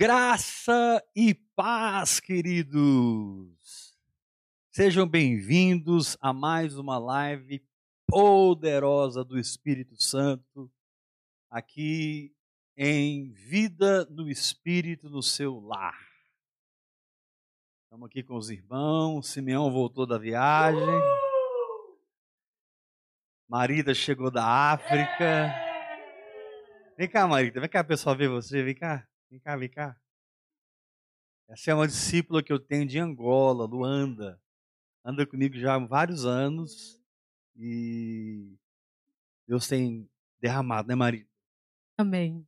Graça e paz, queridos. Sejam bem-vindos a mais uma live poderosa do Espírito Santo, aqui em Vida no Espírito no seu lar. Estamos aqui com os irmãos, Simeão voltou da viagem, Marida chegou da África. Vem cá, Marida, vem cá, pessoal, ver você, vem cá. Vem cá, vem cá. Essa é uma discípula que eu tenho de Angola, Luanda. Anda comigo já há vários anos e Deus tem derramado, né, Maria? Amém.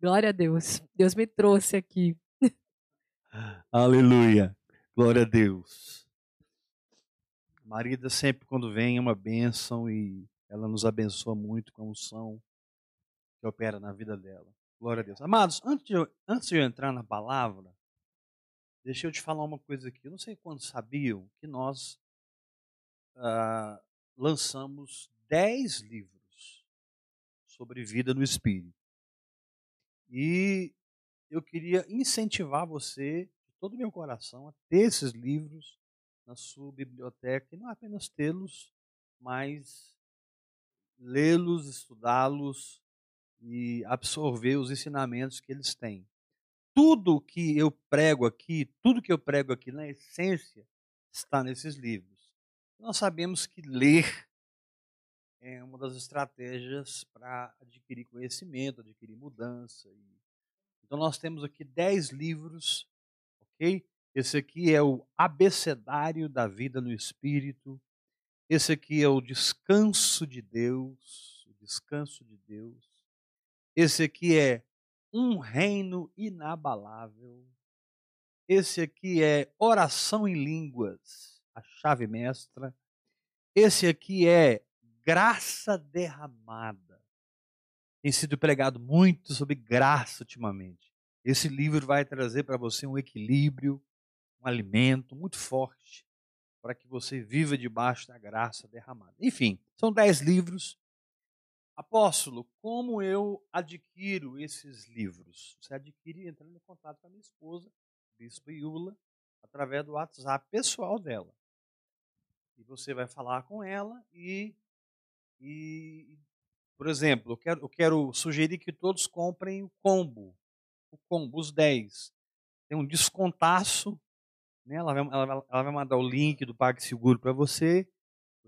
Glória a Deus. Deus me trouxe aqui. Aleluia. Glória a Deus. Marida sempre quando vem é uma bênção e ela nos abençoa muito com a unção que opera na vida dela. Glória a Deus. Amados, antes de, eu, antes de eu entrar na palavra, deixa eu te falar uma coisa aqui. Eu não sei quantos sabiam que nós ah, lançamos dez livros sobre vida no Espírito. E eu queria incentivar você, de todo o meu coração, a ter esses livros na sua biblioteca, e não apenas tê-los, mas lê-los, estudá-los, e absorver os ensinamentos que eles têm. Tudo que eu prego aqui, tudo que eu prego aqui na essência está nesses livros. Nós sabemos que ler é uma das estratégias para adquirir conhecimento, adquirir mudança. Então nós temos aqui dez livros, ok? Esse aqui é o abecedário da vida no Espírito. Esse aqui é o descanso de Deus, o descanso de Deus. Esse aqui é um reino inabalável. Esse aqui é oração em línguas, a chave mestra. Esse aqui é graça derramada. Tem sido pregado muito sobre graça ultimamente. Esse livro vai trazer para você um equilíbrio, um alimento muito forte para que você viva debaixo da graça derramada. Enfim, são dez livros Apóstolo, como eu adquiro esses livros? Você adquire entrando em contato com a minha esposa, Bispo Iula, através do WhatsApp pessoal dela. E você vai falar com ela e, e por exemplo, eu quero, eu quero sugerir que todos comprem o combo, o combo, os 10. Tem um descontaço, né? ela, vai, ela, ela vai mandar o link do PagSeguro para você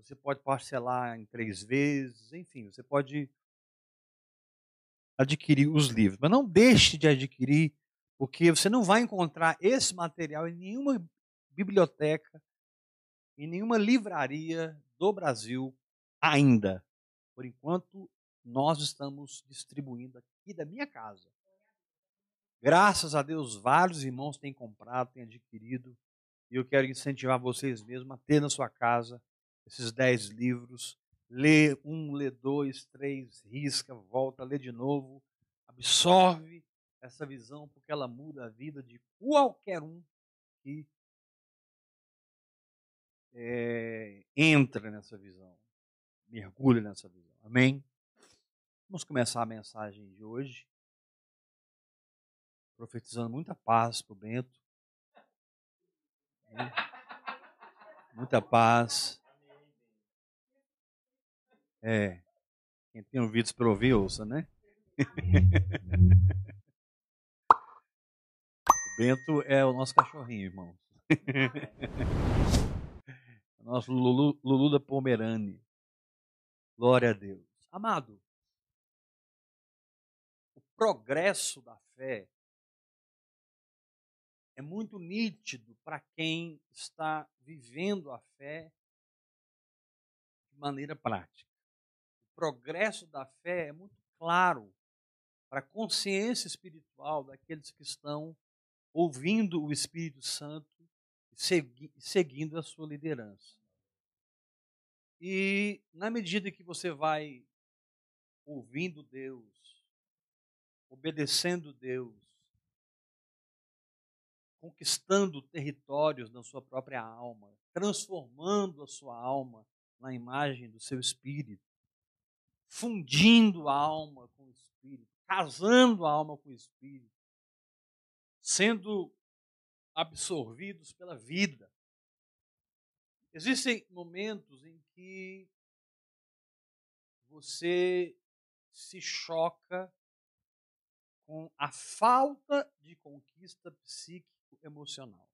você pode parcelar em três vezes, enfim, você pode adquirir os livros. Mas não deixe de adquirir, porque você não vai encontrar esse material em nenhuma biblioteca, em nenhuma livraria do Brasil ainda. Por enquanto, nós estamos distribuindo aqui da minha casa. Graças a Deus, vários irmãos têm comprado, têm adquirido. E eu quero incentivar vocês mesmos a ter na sua casa esses dez livros, lê um, lê dois, três, risca, volta, lê de novo, absorve essa visão, porque ela muda a vida de qualquer um que é, entra nessa visão, mergulha nessa visão. Amém? Vamos começar a mensagem de hoje, profetizando muita paz para o Bento. Muita paz. É. Quem tem ouvidos para ouvir, ouça, né? o Bento é o nosso cachorrinho, irmãos. o nosso Lulu, Lulu da Pomerane. Glória a Deus. Amado, o progresso da fé é muito nítido para quem está vivendo a fé de maneira prática progresso da fé é muito claro para a consciência espiritual daqueles que estão ouvindo o Espírito Santo e seguindo a sua liderança. E na medida que você vai ouvindo Deus, obedecendo Deus, conquistando territórios na sua própria alma, transformando a sua alma na imagem do seu espírito, fundindo a alma com o espírito, casando a alma com o espírito. sendo absorvidos pela vida. Existem momentos em que você se choca com a falta de conquista psíquico-emocional.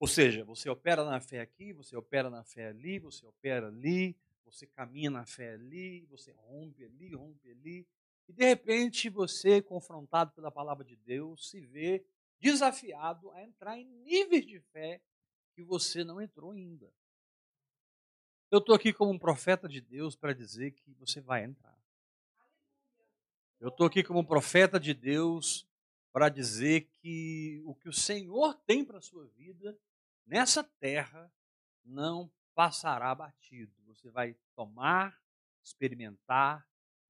Ou seja, você opera na fé aqui, você opera na fé ali, você opera ali, você caminha na fé ali, você rompe ali, rompe ali, e de repente você, confrontado pela palavra de Deus, se vê desafiado a entrar em níveis de fé que você não entrou ainda. Eu estou aqui como um profeta de Deus para dizer que você vai entrar. Eu estou aqui como um profeta de Deus para dizer que o que o Senhor tem para a sua vida nessa terra não passará batido. Você vai tomar, experimentar,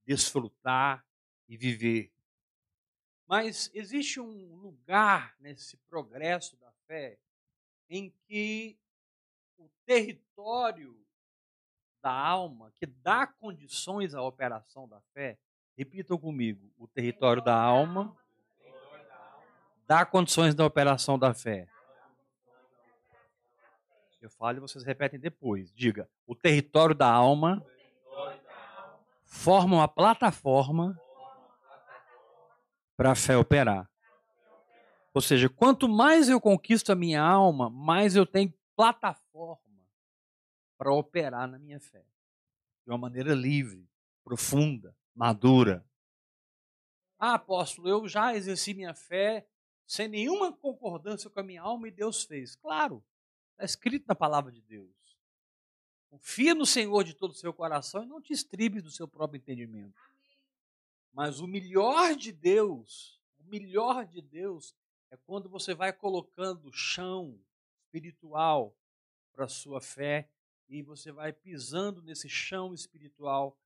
desfrutar e viver. Mas existe um lugar nesse progresso da fé em que o território da alma, que dá condições à operação da fé, repitam comigo: o território da alma dá condições da operação da fé. Eu falo e vocês repetem depois. Diga: o território da alma forma uma plataforma para a fé operar. Ou seja, quanto mais eu conquisto a minha alma, mais eu tenho plataforma para operar na minha fé. De uma maneira livre, profunda, madura. Ah, apóstolo, eu já exerci minha fé sem nenhuma concordância com a minha alma e Deus fez. Claro, está escrito na palavra de Deus. Confia no Senhor de todo o seu coração e não te estribes do seu próprio entendimento. Mas o melhor de Deus, o melhor de Deus é quando você vai colocando chão espiritual para a sua fé e você vai pisando nesse chão espiritual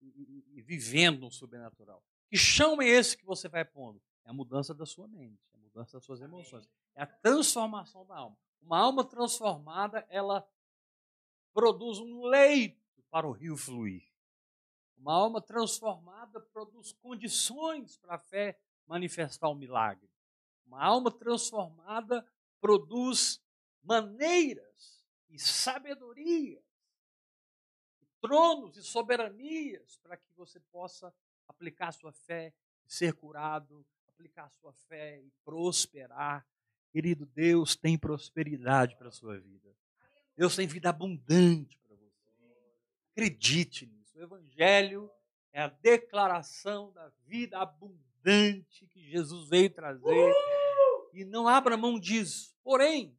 e, e, e, vivendo no sobrenatural. Que chão é esse que você vai pondo? É a mudança da sua mente, é a mudança das suas emoções, é a transformação da alma. Uma alma transformada, ela produz um leito para o rio fluir. Uma alma transformada produz condições para a fé manifestar o um milagre. Uma alma transformada produz maneiras e sabedoria, tronos e soberanias para que você possa aplicar sua fé ser curado, aplicar sua fé e prosperar. Querido, Deus tem prosperidade para a sua vida. Deus tem vida abundante para você. Acredite nisso. O Evangelho é a declaração da vida abundante que Jesus veio trazer. E não abra mão disso. Porém,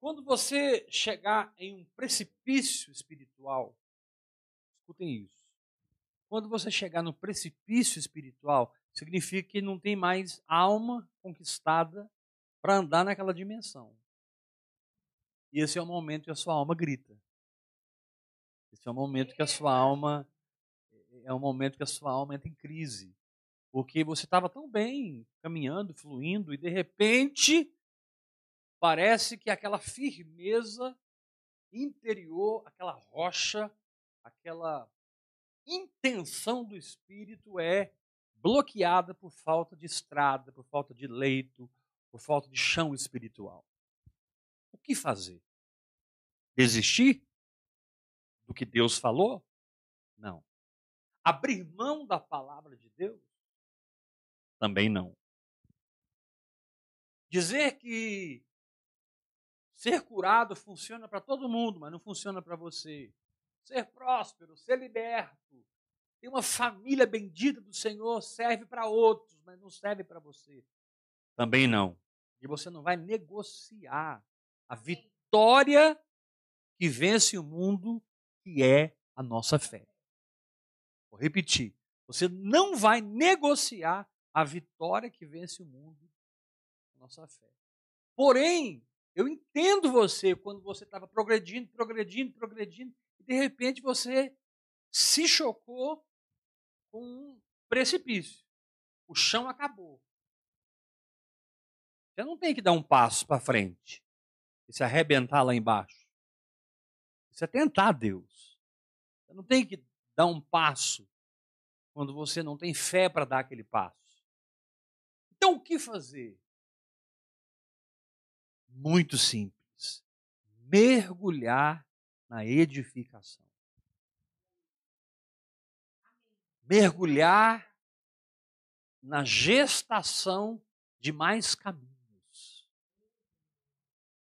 quando você chegar em um precipício espiritual, escutem isso. Quando você chegar no precipício espiritual, significa que não tem mais alma conquistada para andar naquela dimensão. E esse é o momento que a sua alma grita. Esse é o momento que a sua alma é o momento que a sua alma entra em crise. Porque você estava tão bem, caminhando, fluindo, e de repente parece que aquela firmeza interior, aquela rocha, aquela intenção do espírito é bloqueada por falta de estrada, por falta de leito, por falta de chão espiritual. O que fazer? Desistir do que Deus falou? Não. Abrir mão da palavra de Deus? Também não. Dizer que ser curado funciona para todo mundo, mas não funciona para você. Ser próspero, ser liberto, ter uma família bendita do Senhor serve para outros, mas não serve para você. Também não. E você não vai negociar a vitória que vence o mundo, que é a nossa fé. Vou repetir. Você não vai negociar a vitória que vence o mundo, a nossa fé. Porém, eu entendo você quando você estava progredindo, progredindo, progredindo, e de repente você se chocou com um precipício. O chão acabou. Você não tem que dar um passo para frente e se arrebentar lá embaixo. Isso é tentar Deus. Você não tem que dar um passo quando você não tem fé para dar aquele passo. Então, o que fazer? Muito simples. Mergulhar na edificação. Mergulhar na gestação de mais caminhos.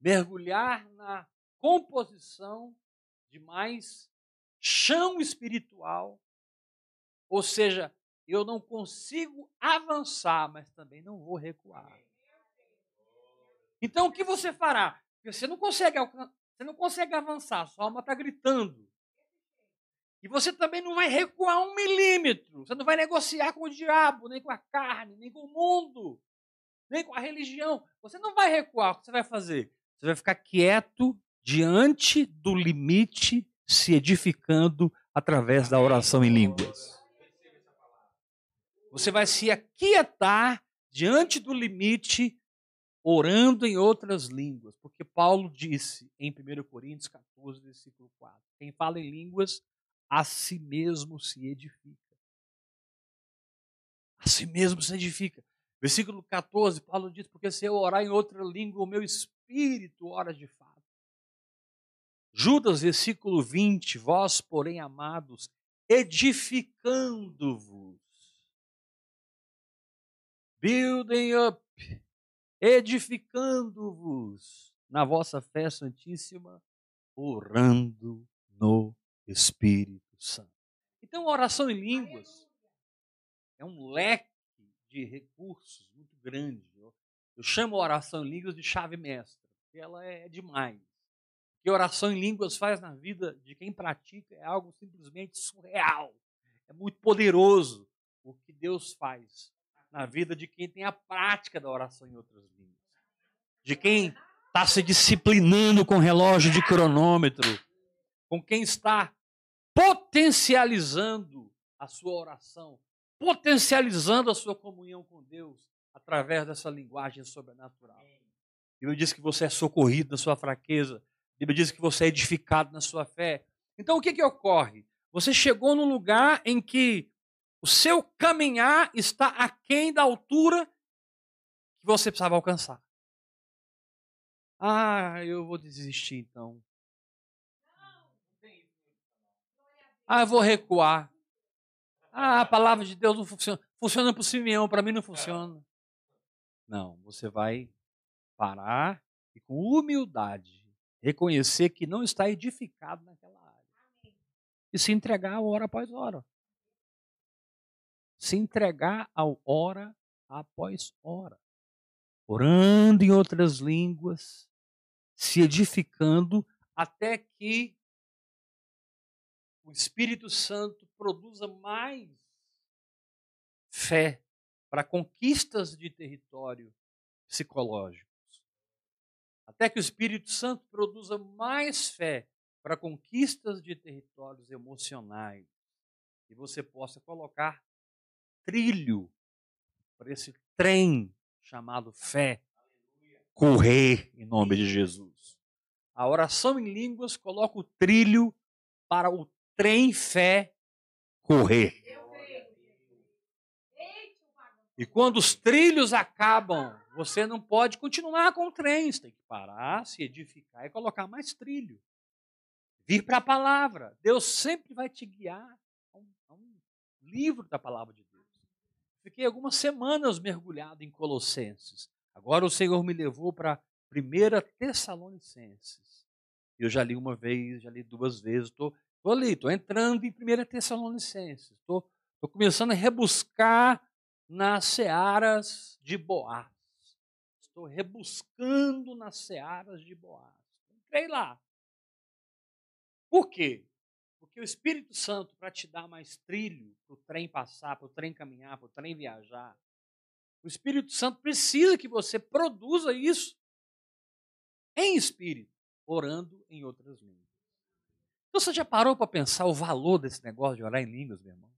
Mergulhar na composição de mais chão espiritual. Ou seja, eu não consigo avançar, mas também não vou recuar. Então o que você fará? Você não consegue você não consegue avançar, sua alma está gritando. E você também não vai recuar um milímetro. Você não vai negociar com o diabo, nem com a carne, nem com o mundo, nem com a religião. Você não vai recuar. O que você vai fazer? Você vai ficar quieto diante do limite, se edificando através da oração em línguas. Você vai se aquietar diante do limite, orando em outras línguas. Porque Paulo disse em 1 Coríntios 14, versículo 4: quem fala em línguas a si mesmo se edifica. A si mesmo se edifica. Versículo 14, Paulo diz: Porque se eu orar em outra língua, o meu espírito ora de fato. Judas, versículo 20: Vós, porém, amados, edificando-vos, building up, edificando-vos na vossa fé santíssima, orando no Espírito Santo. Então, oração em línguas é um leque de recursos muito grande. Eu, eu chamo a oração em línguas de chave mestra, porque ela é demais. Que oração em línguas faz na vida de quem pratica é algo simplesmente surreal. É muito poderoso o que Deus faz na vida de quem tem a prática da oração em outras línguas. De quem está se disciplinando com relógio de cronômetro, com quem está potencializando a sua oração, potencializando a sua comunhão com Deus através dessa linguagem sobrenatural. Bíblia diz que você é socorrido na sua fraqueza. Bíblia diz que você é edificado na sua fé. Então o que, que ocorre? Você chegou num lugar em que o seu caminhar está aquém da altura que você precisava alcançar. Ah, eu vou desistir então. Ah, eu vou recuar. Ah, a palavra de Deus não funciona. Funciona para o Simeão, para mim não funciona. Não, você vai parar e com humildade reconhecer que não está edificado naquela área. E se entregar hora após hora. Se entregar ao hora após hora. Orando em outras línguas, se edificando até que o Espírito Santo produza mais fé para conquistas de território psicológicos. Até que o Espírito Santo produza mais fé para conquistas de territórios emocionais. E você possa colocar trilho para esse trem chamado fé correr em nome de Jesus. A oração em línguas coloca o trilho para o trem fé correr. E quando os trilhos acabam, você não pode continuar com o trem, você tem que parar, se edificar e colocar mais trilho. Vir para a palavra. Deus sempre vai te guiar a um, a um livro da palavra de Deus. Fiquei algumas semanas mergulhado em Colossenses. Agora o Senhor me levou para 1 Tessalonicenses. Eu já li uma vez, já li duas vezes, estou ali, estou entrando em 1 Tessalonicenses. Estou começando a rebuscar nas searas de Boaz. Estou rebuscando nas searas de Boaz. Entrei lá. Por quê? Porque o Espírito Santo, para te dar mais trilho, para o trem passar, para o trem caminhar, para o trem viajar, o Espírito Santo precisa que você produza isso em espírito, orando em outras línguas. Então, você já parou para pensar o valor desse negócio de orar em línguas, meu irmão?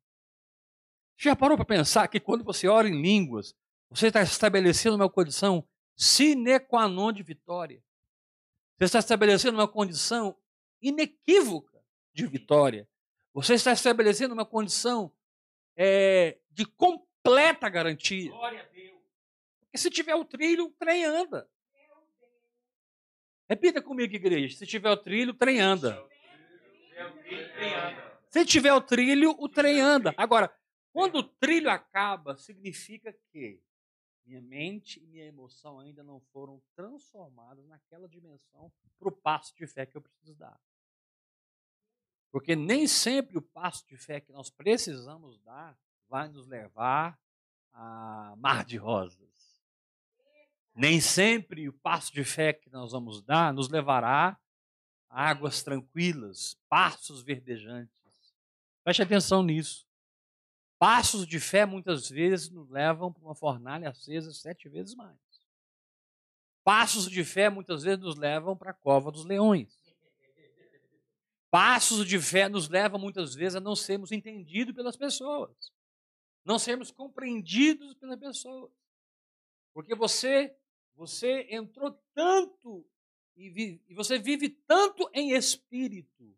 Você já parou para pensar que quando você ora em línguas, você está estabelecendo uma condição sine qua non de vitória. Você está estabelecendo uma condição inequívoca de vitória. Você está estabelecendo uma condição é, de completa garantia. Porque se tiver o trilho, o trem anda. Repita comigo, igreja. Se tiver o trilho, o trem anda. Se tiver o trilho, o trem anda. Agora, quando o trilho acaba, significa que minha mente e minha emoção ainda não foram transformadas naquela dimensão para o passo de fé que eu preciso dar. Porque nem sempre o passo de fé que nós precisamos dar vai nos levar a mar de rosas. Nem sempre o passo de fé que nós vamos dar nos levará a águas tranquilas, passos verdejantes. Preste atenção nisso. Passos de fé muitas vezes nos levam para uma fornalha acesa sete vezes mais. Passos de fé muitas vezes nos levam para a cova dos leões. Passos de fé nos levam muitas vezes a não sermos entendidos pelas pessoas, não sermos compreendidos pelas pessoas. Porque você você entrou tanto e, vive, e você vive tanto em espírito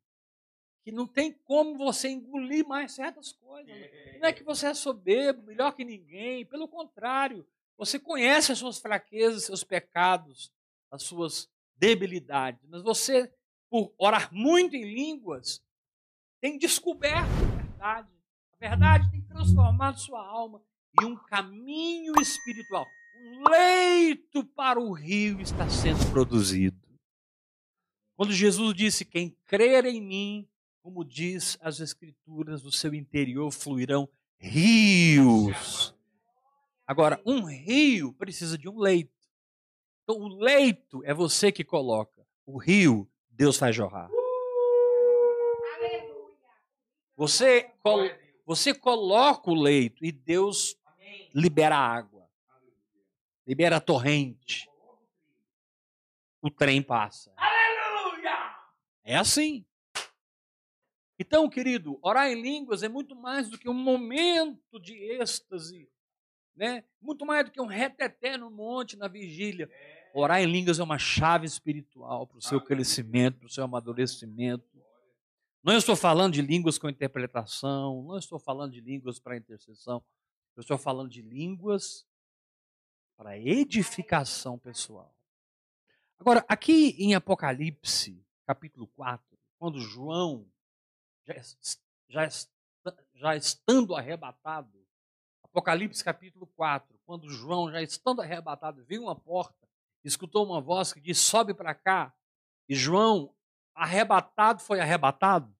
que não tem como você engolir mais certas coisas. Não é que você é soberbo, melhor que ninguém, pelo contrário, você conhece as suas fraquezas, seus pecados, as suas debilidades, mas você, por orar muito em línguas, tem descoberto a verdade. A verdade tem transformado sua alma em um caminho espiritual. Um leito para o rio está sendo produzido. Quando Jesus disse: Quem crer em mim, como diz as Escrituras, do seu interior fluirão rios. Agora, um rio precisa de um leito. Então, o leito é você que coloca. O rio, Deus faz jorrar. Você, você coloca o leito e Deus libera a água. Libera a torrente. O trem passa. É assim. Então, querido, orar em línguas é muito mais do que um momento de êxtase, né? Muito mais do que um reteté no monte na vigília. Orar em línguas é uma chave espiritual para o seu crescimento, para o seu amadurecimento. Não estou falando de línguas com interpretação, não estou falando de línguas para intercessão. Eu estou falando de línguas para edificação pessoal. Agora, aqui em Apocalipse, capítulo 4, quando João, já, já, já estando arrebatado, Apocalipse capítulo 4, quando João, já estando arrebatado, viu uma porta, escutou uma voz que diz: sobe para cá. E João, arrebatado, foi arrebatado.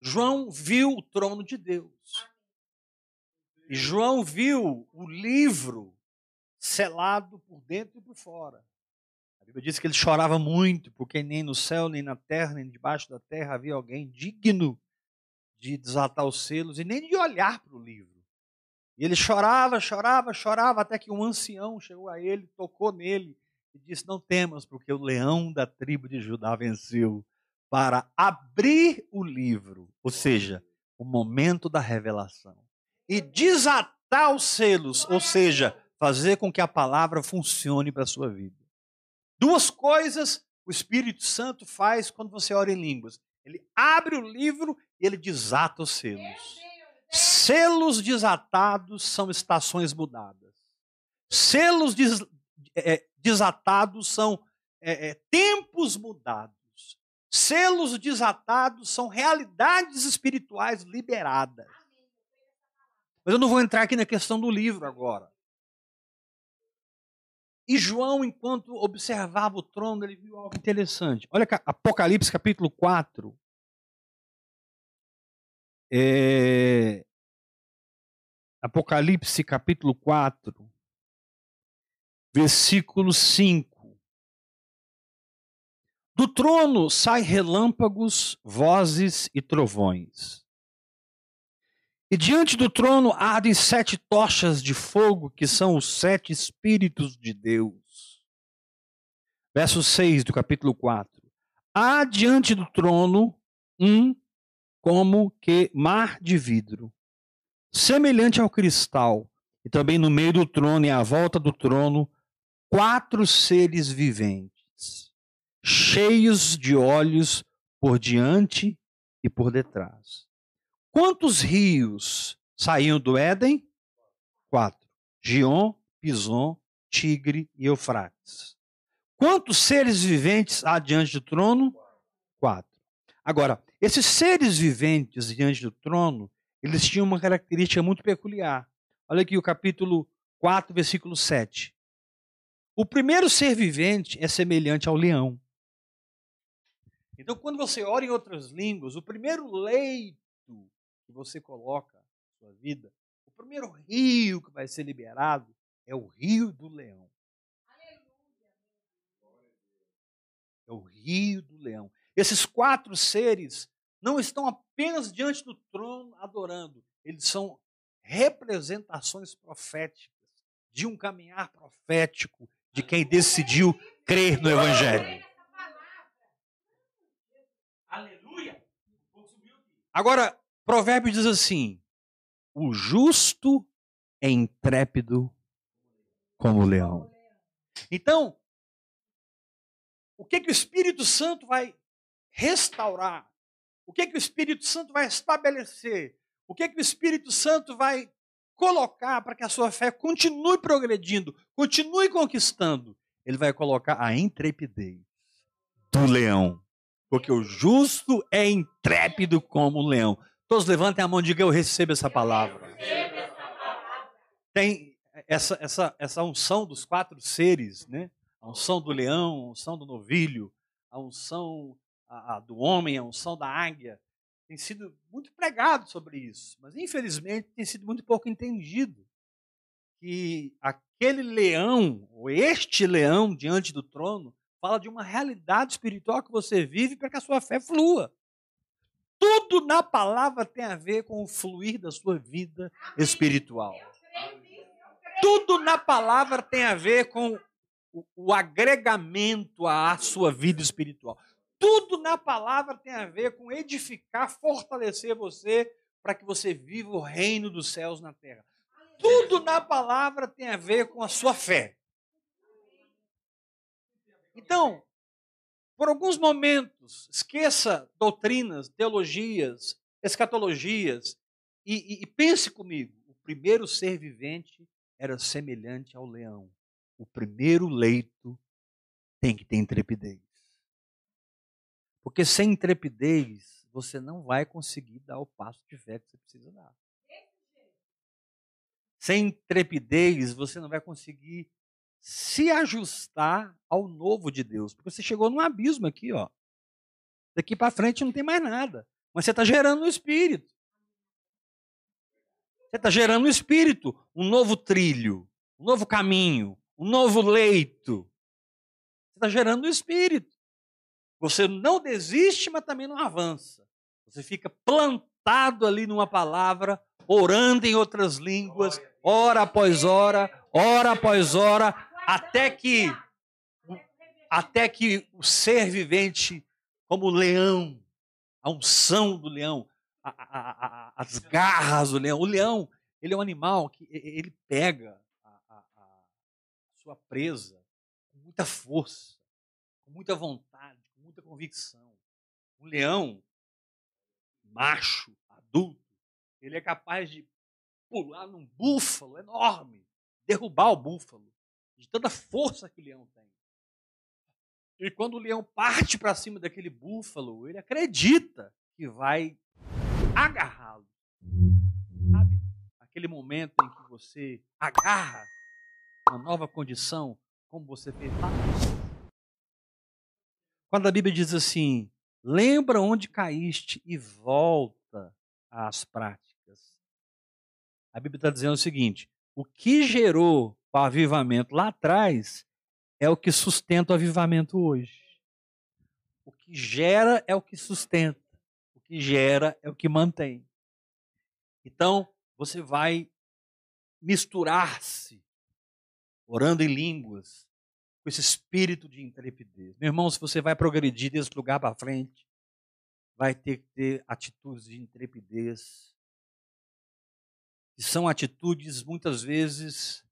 João viu o trono de Deus. E João viu o livro selado por dentro e por fora. A Bíblia diz que ele chorava muito, porque nem no céu, nem na terra, nem debaixo da terra havia alguém digno de desatar os selos e nem de olhar para o livro. E ele chorava, chorava, chorava, até que um ancião chegou a ele, tocou nele e disse: Não temas, porque o leão da tribo de Judá venceu para abrir o livro, ou seja, o momento da revelação, e desatar os selos, ou seja, fazer com que a palavra funcione para a sua vida. Duas coisas o Espírito Santo faz quando você ora em línguas. Ele abre o livro e ele desata os selos. Selos desatados são estações mudadas. Selos des, é, desatados são é, é, tempos mudados. Selos desatados são realidades espirituais liberadas. Mas eu não vou entrar aqui na questão do livro agora. E João, enquanto observava o trono, ele viu algo interessante. Olha Apocalipse capítulo 4. É... Apocalipse capítulo 4, versículo 5. Do trono saem relâmpagos, vozes e trovões. E diante do trono ardem sete tochas de fogo, que são os sete Espíritos de Deus. Verso 6 do capítulo 4. Há diante do trono um como que mar de vidro, semelhante ao cristal, e também no meio do trono e à volta do trono, quatro seres viventes, cheios de olhos por diante e por detrás. Quantos rios saíam do Éden? Quatro. Gion, Pison, Tigre e Eufrates. Quantos seres viventes há diante do trono? Quatro. Agora, esses seres viventes diante do trono, eles tinham uma característica muito peculiar. Olha aqui o capítulo 4, versículo 7. O primeiro ser vivente é semelhante ao leão. Então, quando você ora em outras línguas, o primeiro leito que você coloca na sua vida, o primeiro rio que vai ser liberado é o rio do leão. É o rio do leão. Esses quatro seres não estão apenas diante do trono adorando, eles são representações proféticas de um caminhar profético de quem decidiu crer no Evangelho. Aleluia! Agora, Provérbio diz assim: o justo é intrépido como o leão. Então, o que, que o Espírito Santo vai restaurar? O que, que o Espírito Santo vai estabelecer? O que, que o Espírito Santo vai colocar para que a sua fé continue progredindo, continue conquistando? Ele vai colocar a intrepidez do leão. Porque o justo é intrépido como o leão. Todos levantem a mão e digam: Eu recebo essa palavra. Tem essa, essa, essa unção dos quatro seres, né? A unção do leão, a unção do novilho, a unção a, a, do homem, a unção da águia. Tem sido muito pregado sobre isso, mas infelizmente tem sido muito pouco entendido que aquele leão, ou este leão diante do trono, fala de uma realidade espiritual que você vive para que a sua fé flua. Tudo na palavra tem a ver com o fluir da sua vida espiritual. Tudo na palavra tem a ver com o, o agregamento à sua vida espiritual. Tudo na palavra tem a ver com edificar, fortalecer você para que você viva o reino dos céus na terra. Tudo na palavra tem a ver com a sua fé. Então, por alguns momentos, esqueça doutrinas, teologias, escatologias e, e, e pense comigo: o primeiro ser vivente era semelhante ao leão. O primeiro leito tem que ter intrepidez. Porque sem intrepidez, você não vai conseguir dar o passo de fé que você precisa dar. Sem intrepidez, você não vai conseguir se ajustar ao novo de Deus. Porque você chegou num abismo aqui, ó. Daqui para frente não tem mais nada. Mas você está gerando no espírito. Você está gerando no espírito um novo trilho, um novo caminho, um novo leito. Você está gerando no espírito. Você não desiste, mas também não avança. Você fica plantado ali numa palavra, orando em outras línguas, hora após hora, hora após hora, até que até que o ser vivente, como o leão, a unção do leão, a, a, a, as garras do leão. O leão, ele é um animal que ele pega a, sua presa com muita força, com muita vontade, com muita convicção. Um leão macho, adulto, ele é capaz de pular num búfalo enorme, derrubar o búfalo, de tanta força que o leão tem. E quando o leão parte para cima daquele búfalo, ele acredita que vai agarrá-lo. Sabe? Aquele momento em que você agarra uma nova condição, como você fez lá. Quando a Bíblia diz assim: lembra onde caíste e volta às práticas. A Bíblia está dizendo o seguinte: o que gerou o avivamento lá atrás é o que sustenta o avivamento hoje. O que gera é o que sustenta. O que gera é o que mantém. Então, você vai misturar-se, orando em línguas, com esse espírito de intrepidez. Meu irmão, se você vai progredir desse lugar para frente, vai ter que ter atitudes de intrepidez, que são atitudes muitas vezes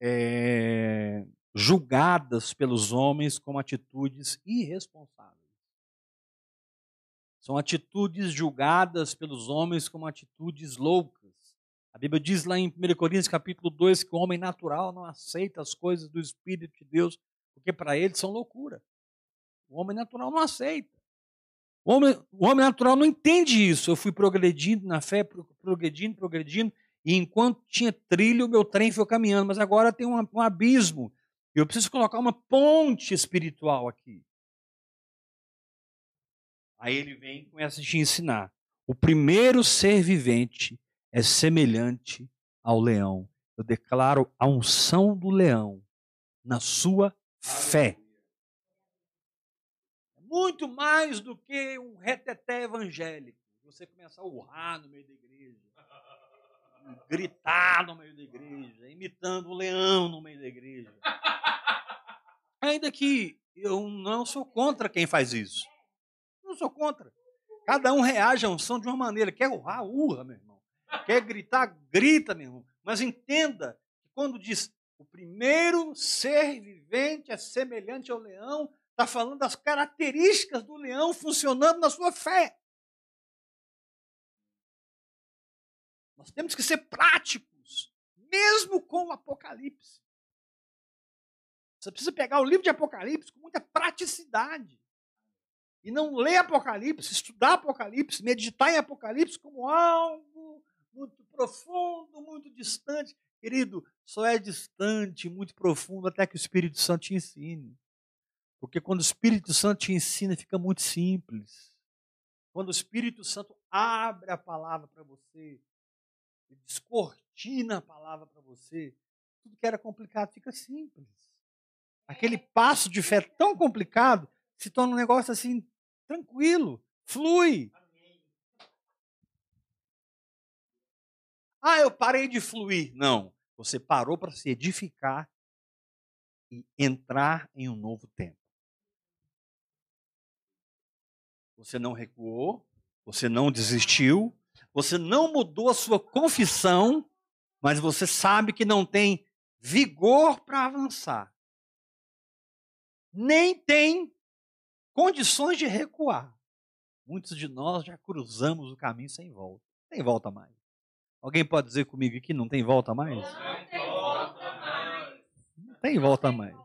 é, julgadas pelos homens como atitudes irresponsáveis. São atitudes julgadas pelos homens como atitudes loucas. A Bíblia diz lá em 1 Coríntios capítulo 2 que o homem natural não aceita as coisas do Espírito de Deus, porque para ele são loucura. O homem natural não aceita. O homem, o homem natural não entende isso. Eu fui progredindo na fé, progredindo, progredindo, e enquanto tinha trilho, meu trem foi caminhando, mas agora tem um, um abismo. E eu preciso colocar uma ponte espiritual aqui. Aí ele vem e começa a te ensinar. O primeiro ser vivente é semelhante ao leão. Eu declaro a unção do leão na sua fé. Muito mais do que um reteté evangélico. Você começar a urrar no meio da igreja, gritar no meio da igreja, imitando o leão no meio da igreja. Ainda que eu não sou contra quem faz isso. Não sou contra. Cada um reage à unção de uma maneira. Quer urrar, urra, meu irmão. Quer gritar, grita, meu irmão. Mas entenda que quando diz o primeiro ser vivente é semelhante ao leão, está falando das características do leão funcionando na sua fé. Nós temos que ser práticos, mesmo com o Apocalipse. Você precisa pegar o livro de Apocalipse com muita praticidade. E não ler Apocalipse, estudar Apocalipse, meditar em Apocalipse como algo muito profundo, muito distante. Querido, só é distante, muito profundo, até que o Espírito Santo te ensine. Porque quando o Espírito Santo te ensina, fica muito simples. Quando o Espírito Santo abre a palavra para você, e descortina a palavra para você, tudo que era complicado fica simples. Aquele passo de fé tão complicado se torna um negócio assim tranquilo, flui. Ah, eu parei de fluir. Não. Você parou para se edificar e entrar em um novo tempo. Você não recuou, você não desistiu, você não mudou a sua confissão, mas você sabe que não tem vigor para avançar. Nem tem condições de recuar. Muitos de nós já cruzamos o caminho sem volta. Sem volta mais. Alguém pode dizer comigo que não tem volta mais? Não tem volta mais. Não tem volta mais.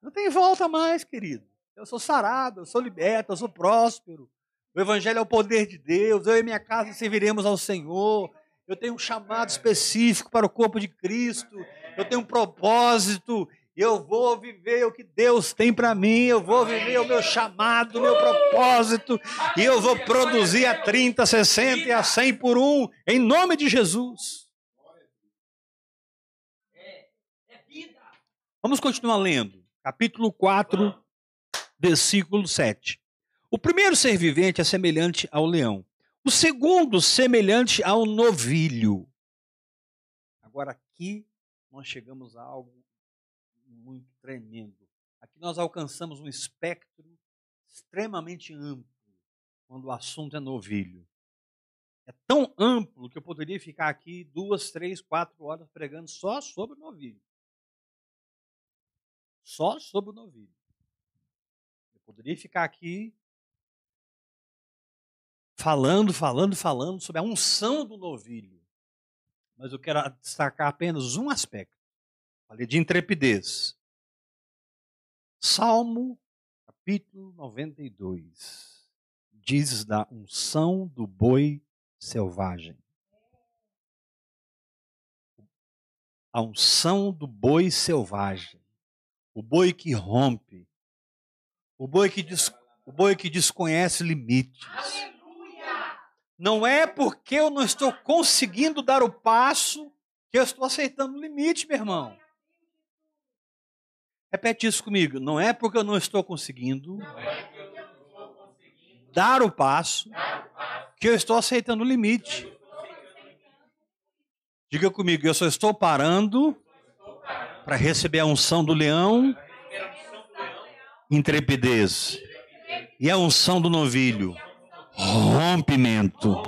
Não tem volta mais, querido. Eu sou sarado, eu sou liberto, eu sou próspero. O Evangelho é o poder de Deus. Eu e minha casa serviremos ao Senhor. Eu tenho um chamado específico para o corpo de Cristo. Eu tenho um propósito eu vou viver o que Deus tem para mim, eu vou viver o meu chamado, o meu propósito, e eu vou produzir a 30, 60 e a 100 por um, em nome de Jesus. Vamos continuar lendo. Capítulo 4, versículo 7. O primeiro ser vivente é semelhante ao leão. O segundo, semelhante ao novilho. Agora aqui nós chegamos a algo muito tremendo. Aqui nós alcançamos um espectro extremamente amplo quando o assunto é novilho. É tão amplo que eu poderia ficar aqui duas, três, quatro horas pregando só sobre o novilho. Só sobre o novilho. Eu poderia ficar aqui falando, falando, falando sobre a unção do novilho. Mas eu quero destacar apenas um aspecto. Falei de intrepidez. Salmo, capítulo 92, diz da unção do boi selvagem. A unção do boi selvagem. O boi que rompe. O boi que, des, o boi que desconhece limites. Não é porque eu não estou conseguindo dar o passo que eu estou aceitando o limite, meu irmão. Repete isso comigo. Não é porque eu não estou conseguindo, dar, o passo, que eu estou aceitando o limite. Diga comigo, eu só estou parando para receber a unção do leão, intrepidez. E a unção do novilho, rompimento.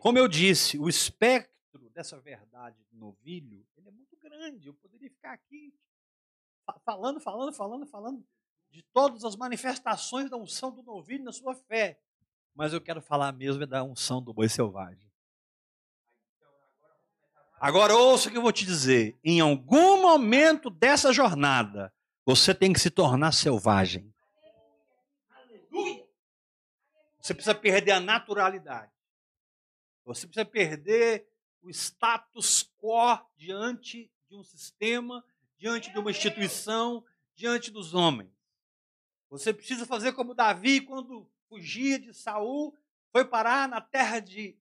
Como eu disse, o espectro dessa verdade do novilho, ele é muito grande. Eu poderia ficar aqui falando, falando, falando, falando de todas as manifestações da unção do novilho na sua fé. Mas eu quero falar mesmo é da unção do boi selvagem. Agora ouça o que eu vou te dizer. Em algum momento dessa jornada, você tem que se tornar selvagem. Você precisa perder a naturalidade. Você precisa perder o status quo diante de um sistema, diante de uma instituição, diante dos homens. Você precisa fazer como Davi quando fugia de Saul, foi parar na terra de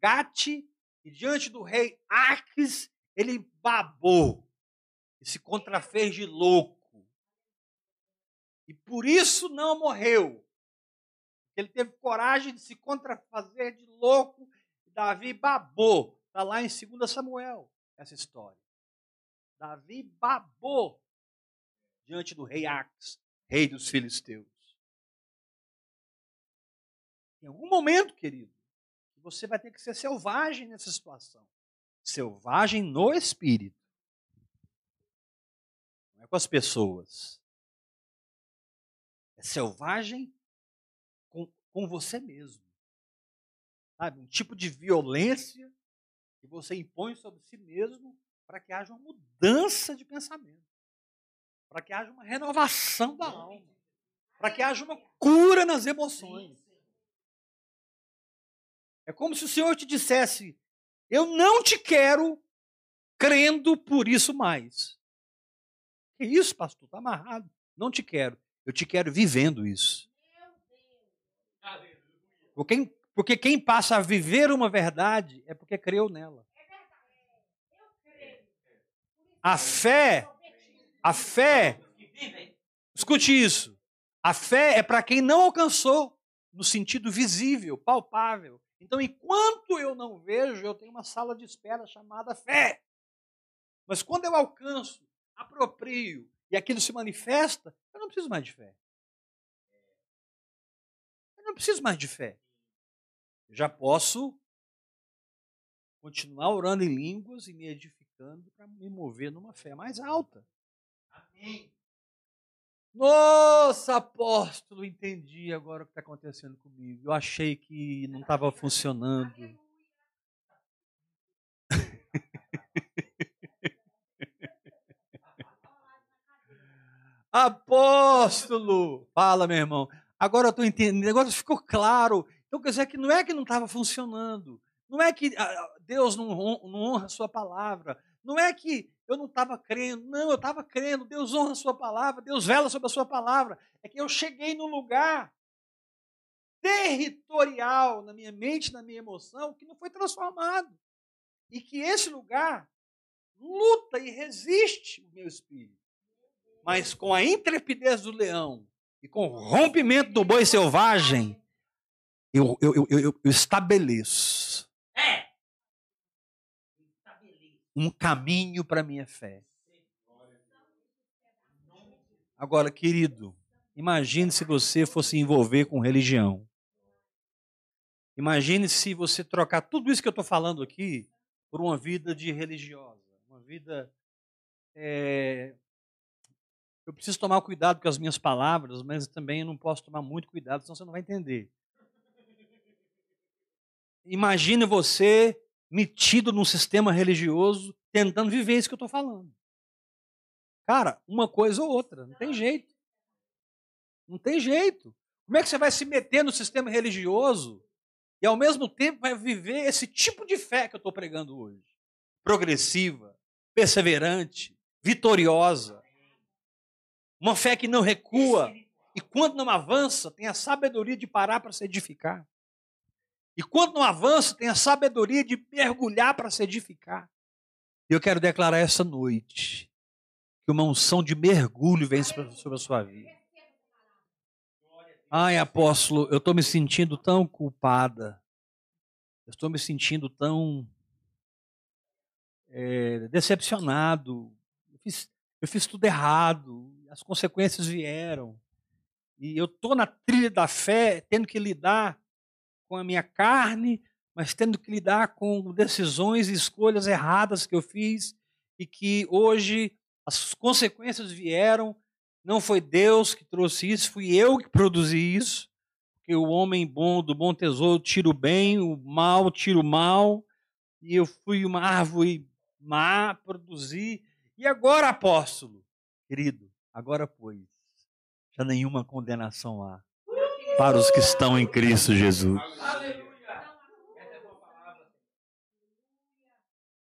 Gate e diante do rei Arques ele babou e se contrafez de louco. E por isso não morreu. Ele teve coragem de se contrafazer de louco. Davi babou. Está lá em 2 Samuel essa história. Davi babou diante do rei Ax, rei dos filisteus. Em algum momento, querido, você vai ter que ser selvagem nessa situação. Selvagem no espírito. Não é com as pessoas. Selvagem com, com você mesmo. Sabe? Um tipo de violência que você impõe sobre si mesmo para que haja uma mudança de pensamento, para que haja uma renovação da alma, para que haja uma cura nas emoções. É como se o Senhor te dissesse: Eu não te quero crendo por isso mais. Que isso, pastor? Está amarrado. Não te quero. Eu te quero vivendo isso. Porque, porque quem passa a viver uma verdade é porque creu nela. A fé, a fé, escute isso. A fé é para quem não alcançou no sentido visível, palpável. Então, enquanto eu não vejo, eu tenho uma sala de espera chamada fé. Mas quando eu alcanço, aproprio e aquilo se manifesta, eu não preciso mais de fé. Eu não preciso mais de fé. Eu já posso continuar orando em línguas e me edificando para me mover numa fé mais alta. Amém. Nossa, apóstolo, entendi agora o que está acontecendo comigo. Eu achei que não estava funcionando. Apóstolo! Fala, meu irmão. Agora eu estou entendendo, negócio ficou claro. Então quer dizer que não é que não estava funcionando. Não é que ah, Deus não honra a sua palavra. Não é que eu não estava crendo. Não, eu estava crendo. Deus honra a sua palavra. Deus vela sobre a sua palavra. É que eu cheguei num lugar territorial na minha mente, na minha emoção, que não foi transformado. E que esse lugar luta e resiste o meu espírito. Mas com a intrepidez do leão e com o rompimento do boi selvagem, eu, eu, eu, eu, estabeleço um caminho para a minha fé. Agora, querido, imagine se você fosse envolver com religião. Imagine se você trocar tudo isso que eu estou falando aqui por uma vida de religiosa, uma vida. É... Eu preciso tomar cuidado com as minhas palavras, mas também não posso tomar muito cuidado, senão você não vai entender. Imagine você metido num sistema religioso, tentando viver isso que eu estou falando. Cara, uma coisa ou outra, não tem jeito. Não tem jeito. Como é que você vai se meter no sistema religioso e ao mesmo tempo vai viver esse tipo de fé que eu estou pregando hoje? Progressiva, perseverante, vitoriosa. Uma fé que não recua e quando não avança, tem a sabedoria de parar para se edificar. E quando não avança, tem a sabedoria de mergulhar para se edificar. E eu quero declarar essa noite que uma unção de mergulho vem sobre a sua vida. Ai, apóstolo, eu estou me sentindo tão culpada. Eu estou me sentindo tão é, decepcionado. Eu fiz, eu fiz tudo errado. As consequências vieram. E eu estou na trilha da fé, tendo que lidar com a minha carne, mas tendo que lidar com decisões e escolhas erradas que eu fiz e que hoje as consequências vieram. Não foi Deus que trouxe isso, fui eu que produzi isso. porque o homem bom do bom tesouro tira o bem, o mal tira o mal, e eu fui uma árvore má, produzi. E agora, apóstolo, querido, agora, pois, já nenhuma condenação há para os que estão em Cristo Jesus.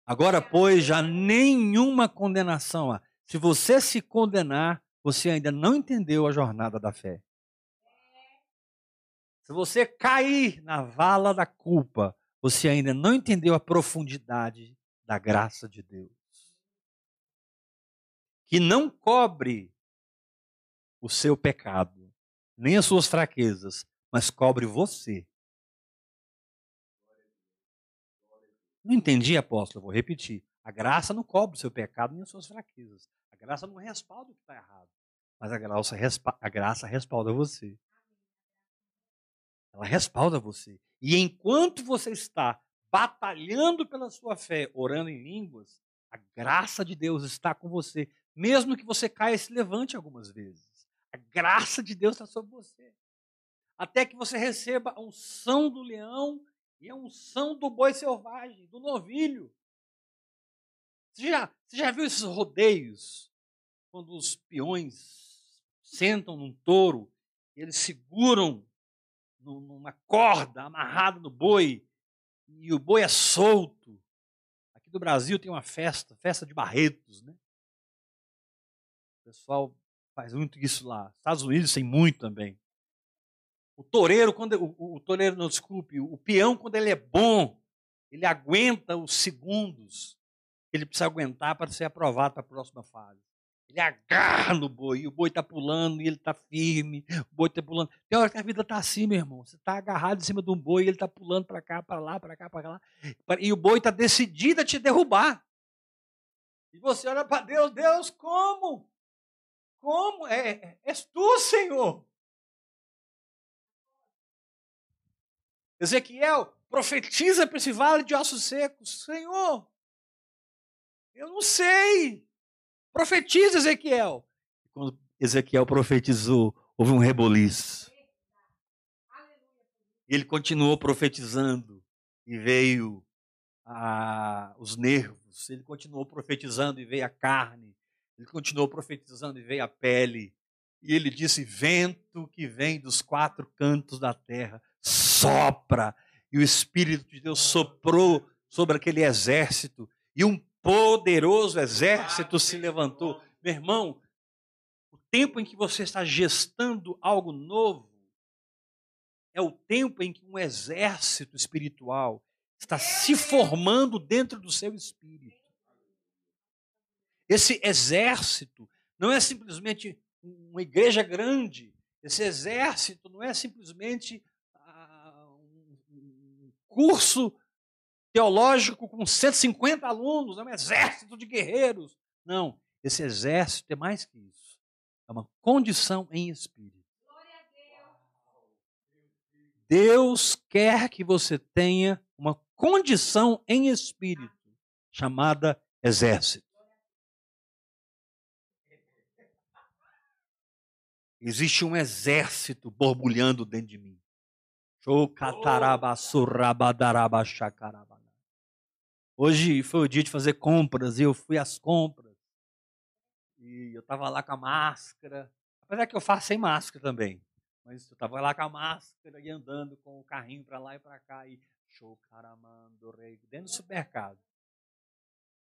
Agora, pois, já nenhuma condenação há. Se você se condenar, você ainda não entendeu a jornada da fé. Se você cair na vala da culpa, você ainda não entendeu a profundidade da graça de Deus. Que não cobre o seu pecado, nem as suas fraquezas, mas cobre você. Não entendi, apóstolo, vou repetir. A graça não cobre o seu pecado nem as suas fraquezas. A graça não respalda o que está errado. Mas a graça, a graça respalda você. Ela respalda você. E enquanto você está batalhando pela sua fé, orando em línguas, a graça de Deus está com você, mesmo que você caia e se levante algumas vezes. A graça de Deus está sobre você. Até que você receba a unção do leão e a unção do boi selvagem, do novilho. Você já, você já viu esses rodeios? Quando os peões sentam num touro, e eles seguram numa corda amarrada no boi e o boi é solto. Aqui do Brasil tem uma festa, festa de Barretos, né? O pessoal faz muito isso lá. Estados Unidos tem muito também. O toureiro, quando o, o toureiro, não desculpe, o peão quando ele é bom, ele aguenta os segundos que ele precisa aguentar para ser aprovado para a próxima fase. Ele agarra no boi, e o boi está pulando, e ele está firme, o boi está pulando. Tem hora que a vida está assim, meu irmão. Você está agarrado em cima de um boi, e ele está pulando para cá, para lá, para cá, para lá. E o boi está decidido a te derrubar. E você olha para Deus, Deus, como? Como? É, é, és tu, Senhor. Ezequiel profetiza para esse vale de ossos secos. Senhor, eu não sei. Profetiza, Ezequiel. Quando Ezequiel profetizou, houve um reboliço. E ele continuou profetizando e veio a, os nervos. Ele continuou profetizando e veio a carne. Ele continuou profetizando e veio a pele. E ele disse: Vento que vem dos quatro cantos da terra, sopra. E o Espírito de Deus soprou sobre aquele exército. E um poderoso exército se levantou. Meu irmão, o tempo em que você está gestando algo novo é o tempo em que um exército espiritual está se formando dentro do seu espírito. Esse exército não é simplesmente uma igreja grande, esse exército não é simplesmente ah, um curso teológico com 150 alunos, é um exército de guerreiros. Não, esse exército é mais que isso. É uma condição em espírito. Deus quer que você tenha uma condição em espírito chamada exército. Existe um exército borbulhando dentro de mim. Hoje foi o dia de fazer compras e eu fui às compras. E eu estava lá com a máscara. Apesar que eu faço sem máscara também. Mas eu estava lá com a máscara e andando com o carrinho para lá e para cá. E show caramando rei dentro do supermercado.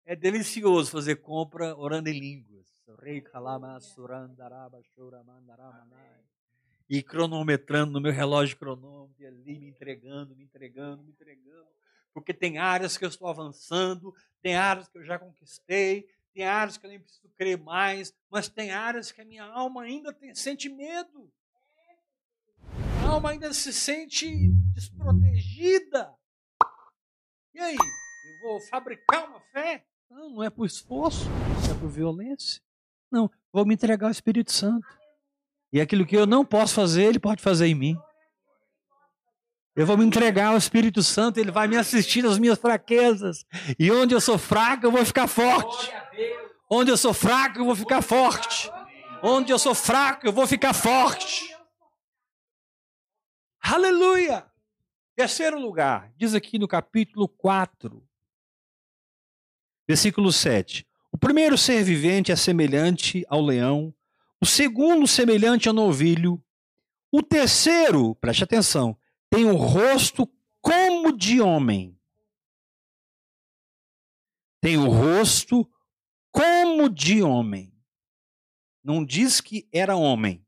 É delicioso fazer compra orando em línguas. E cronometrando no meu relógio cronômetro, ali me entregando, me entregando, me entregando porque tem áreas que eu estou avançando, tem áreas que eu já conquistei, tem áreas que eu nem preciso crer mais, mas tem áreas que a minha alma ainda tem, sente medo. A alma ainda se sente desprotegida. E aí? Eu vou fabricar uma fé? Não, não é por esforço, não é por violência. Não, vou me entregar ao Espírito Santo. E aquilo que eu não posso fazer, ele pode fazer em mim. Eu vou me entregar ao Espírito Santo, ele vai me assistir nas minhas fraquezas. E onde eu sou fraco, eu vou ficar forte. Onde eu sou fraco, eu vou ficar forte. Onde eu sou fraco, eu vou ficar forte. Aleluia! Terceiro lugar, diz aqui no capítulo 4, versículo 7. O primeiro ser vivente é semelhante ao leão, o segundo semelhante ao novilho, o terceiro, preste atenção, tem o um rosto como de homem. Tem o um rosto como de homem. Não diz que era homem.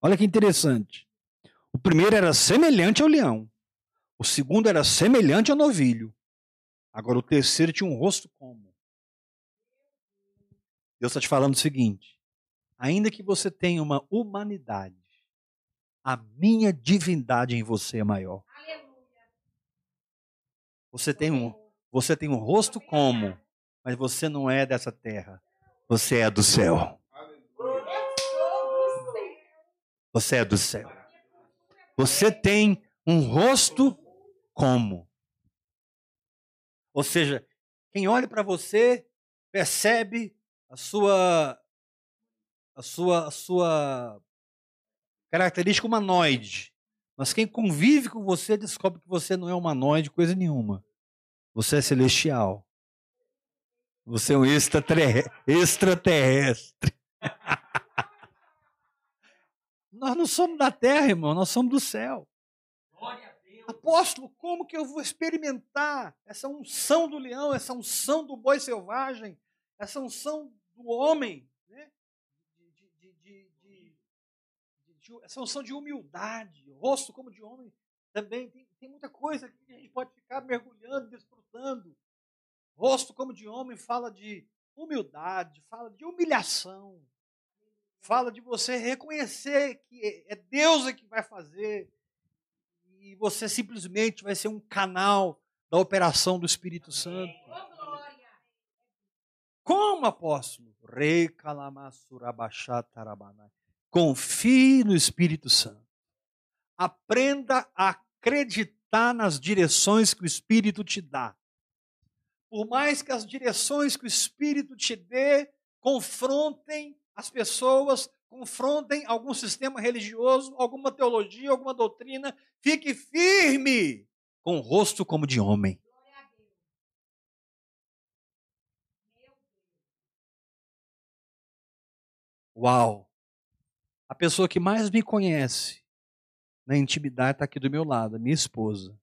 Olha que interessante. O primeiro era semelhante ao leão. O segundo era semelhante ao novilho. Agora o terceiro tinha um rosto como? Deus está te falando o seguinte: ainda que você tenha uma humanidade, a minha divindade em você é maior. Você tem um, você tem um rosto como, mas você não é dessa terra. Você é do céu. Você é do céu. Você tem um rosto como. Ou seja, quem olha para você percebe a sua a sua a sua característica humanoide. Mas quem convive com você descobre que você não é humanoide, coisa nenhuma. Você é celestial. Você é um extraterrestre. Nós não somos da terra, irmão, nós somos do céu. Apóstolo, como que eu vou experimentar essa unção do leão, essa unção do boi selvagem, essa unção do homem, né? de, de, de, essa unção de humildade, rosto como de homem, também tem, tem muita coisa que a gente pode ficar mergulhando, desfrutando. Rosto como de homem fala de humildade, fala de humilhação, fala de você reconhecer que é Deus é que vai fazer e você simplesmente vai ser um canal da operação do Espírito Santo. Como apóstolo? Confie no Espírito Santo. Aprenda a acreditar nas direções que o Espírito te dá. Por mais que as direções que o Espírito te dê confrontem as pessoas, confrontem algum sistema religioso, alguma teologia, alguma doutrina, fique firme, com o rosto como de homem. Uau! A pessoa que mais me conhece na intimidade está aqui do meu lado, a minha esposa.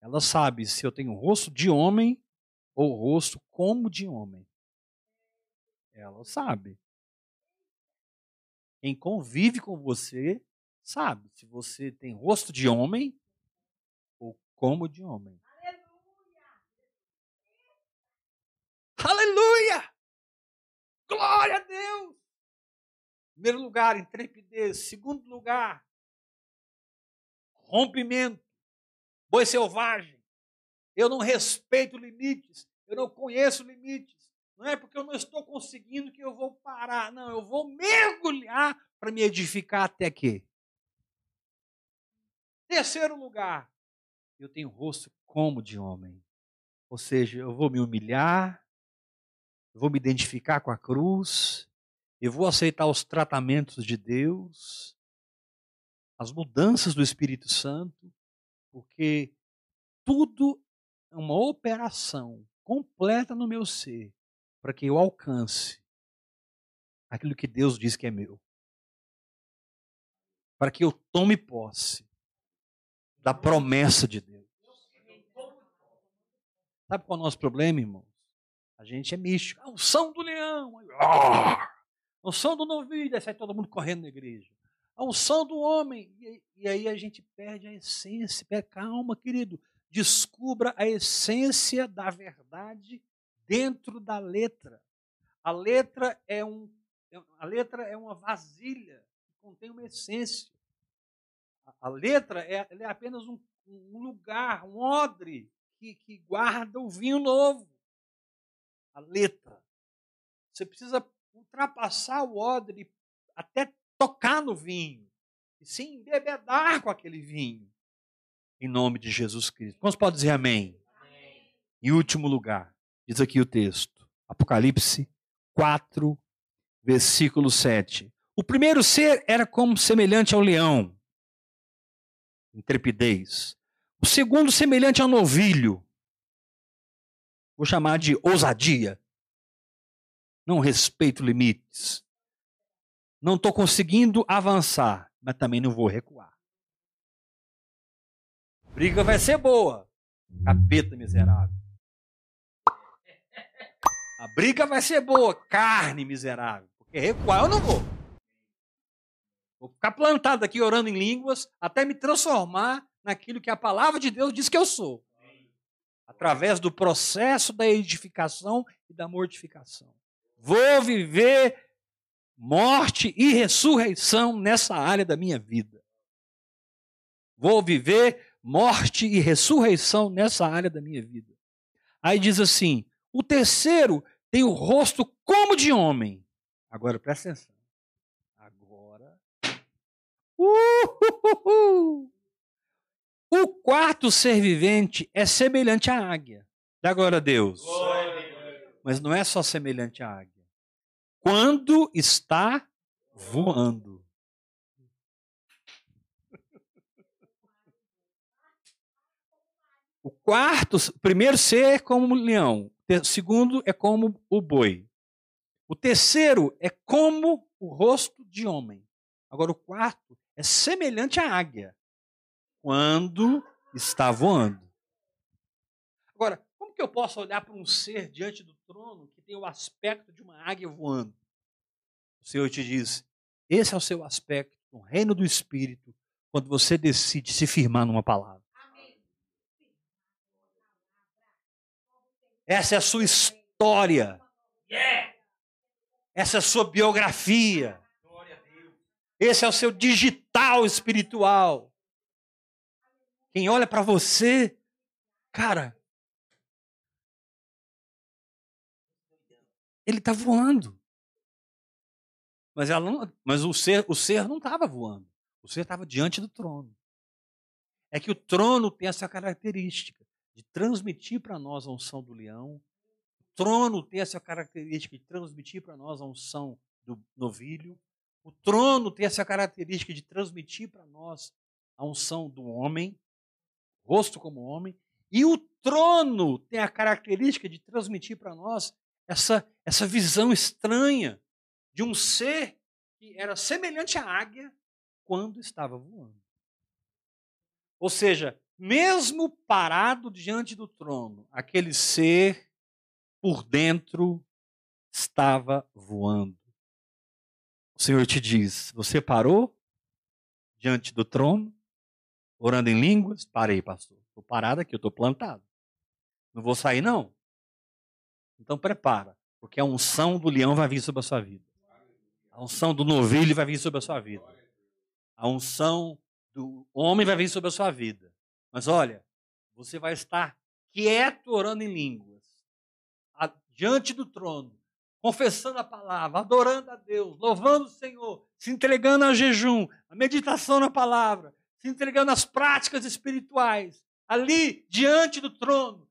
Ela sabe se eu tenho rosto de homem ou rosto como de homem. Ela sabe. Quem convive com você sabe se você tem rosto de homem ou como de homem. Aleluia! Glória a Deus! Primeiro lugar, intrepidez. Segundo lugar, rompimento. Boi selvagem. Eu não respeito limites. Eu não conheço limites. Não é porque eu não estou conseguindo que eu vou parar. Não, eu vou mergulhar para me edificar até quê? Terceiro lugar, eu tenho rosto como de homem. Ou seja, eu vou me humilhar, eu vou me identificar com a cruz, eu vou aceitar os tratamentos de Deus, as mudanças do Espírito Santo, porque tudo é uma operação completa no meu ser para que eu alcance aquilo que Deus diz que é meu. Para que eu tome posse da promessa de Deus. Sabe qual é o nosso problema, irmãos? A gente é místico. A unção do leão. A unção do novilho. Aí sai todo mundo correndo na igreja. A unção do homem. E, e aí a gente perde a essência. Calma, querido. Descubra a essência da verdade dentro da letra. A letra é um a letra é uma vasilha que contém uma essência. A letra é, é apenas um, um, lugar, um odre que, que guarda o vinho novo. A letra. Você precisa ultrapassar o odre até tocar no vinho e se embebedar com aquele vinho. Em nome de Jesus Cristo. Quantos podem dizer amém? amém? Em último lugar, Diz aqui o texto, Apocalipse 4, versículo 7. O primeiro ser era como semelhante ao leão, intrepidez. O segundo, semelhante ao novilho, vou chamar de ousadia. Não respeito limites. Não estou conseguindo avançar, mas também não vou recuar. Briga vai ser boa. Capeta miserável. A briga vai ser boa, carne miserável. Porque recuar eu não vou. Vou ficar plantado aqui orando em línguas até me transformar naquilo que a palavra de Deus diz que eu sou. Através do processo da edificação e da mortificação. Vou viver morte e ressurreição nessa área da minha vida. Vou viver morte e ressurreição nessa área da minha vida. Aí diz assim: o terceiro tem o rosto como de homem. Agora presta atenção. Agora. Uhuhu. O quarto ser vivente é semelhante à águia. Dá glória a Deus. Mas não é só semelhante à águia quando está voando. O quarto, primeiro ser como leão, o segundo é como o boi. O terceiro é como o rosto de homem. Agora o quarto é semelhante à águia quando está voando. Agora, como que eu posso olhar para um ser diante do trono que tem o aspecto de uma águia voando. O Senhor te diz: esse é o seu aspecto no reino do Espírito, quando você decide se firmar numa palavra. Essa é a sua história. Essa é a sua biografia. Esse é o seu digital espiritual. Quem olha para você, cara, Ele está voando. Mas, não, mas o, ser, o ser não estava voando. O ser estava diante do trono. É que o trono tem essa característica de transmitir para nós a unção do leão. O trono tem essa característica de transmitir para nós a unção do novilho. O trono tem essa característica de transmitir para nós a unção do homem, rosto como homem. E o trono tem a característica de transmitir para nós essa, essa visão estranha de um ser que era semelhante à águia quando estava voando. Ou seja, mesmo parado diante do trono, aquele ser por dentro estava voando. O Senhor te diz: Você parou diante do trono, orando em línguas? Parei, pastor. Estou parado aqui, estou plantado. Não vou sair, não. Então prepara, porque a unção do leão vai vir sobre a sua vida. A unção do novilho vai vir sobre a sua vida. A unção do homem vai vir sobre a sua vida. Mas olha, você vai estar quieto orando em línguas, diante do trono, confessando a palavra, adorando a Deus, louvando o Senhor, se entregando ao jejum, a meditação na palavra, se entregando às práticas espirituais, ali diante do trono,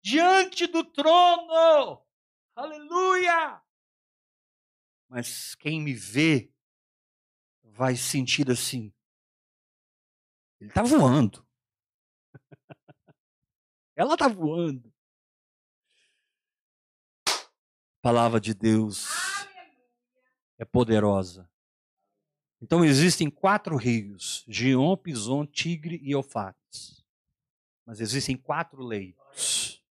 diante do trono. Aleluia! Mas quem me vê vai sentir assim. Ele está voando. Ela está voando. Palavra de Deus é poderosa. Então existem quatro rios: Gion, Pison, Tigre e Eufrates. Mas existem quatro leitos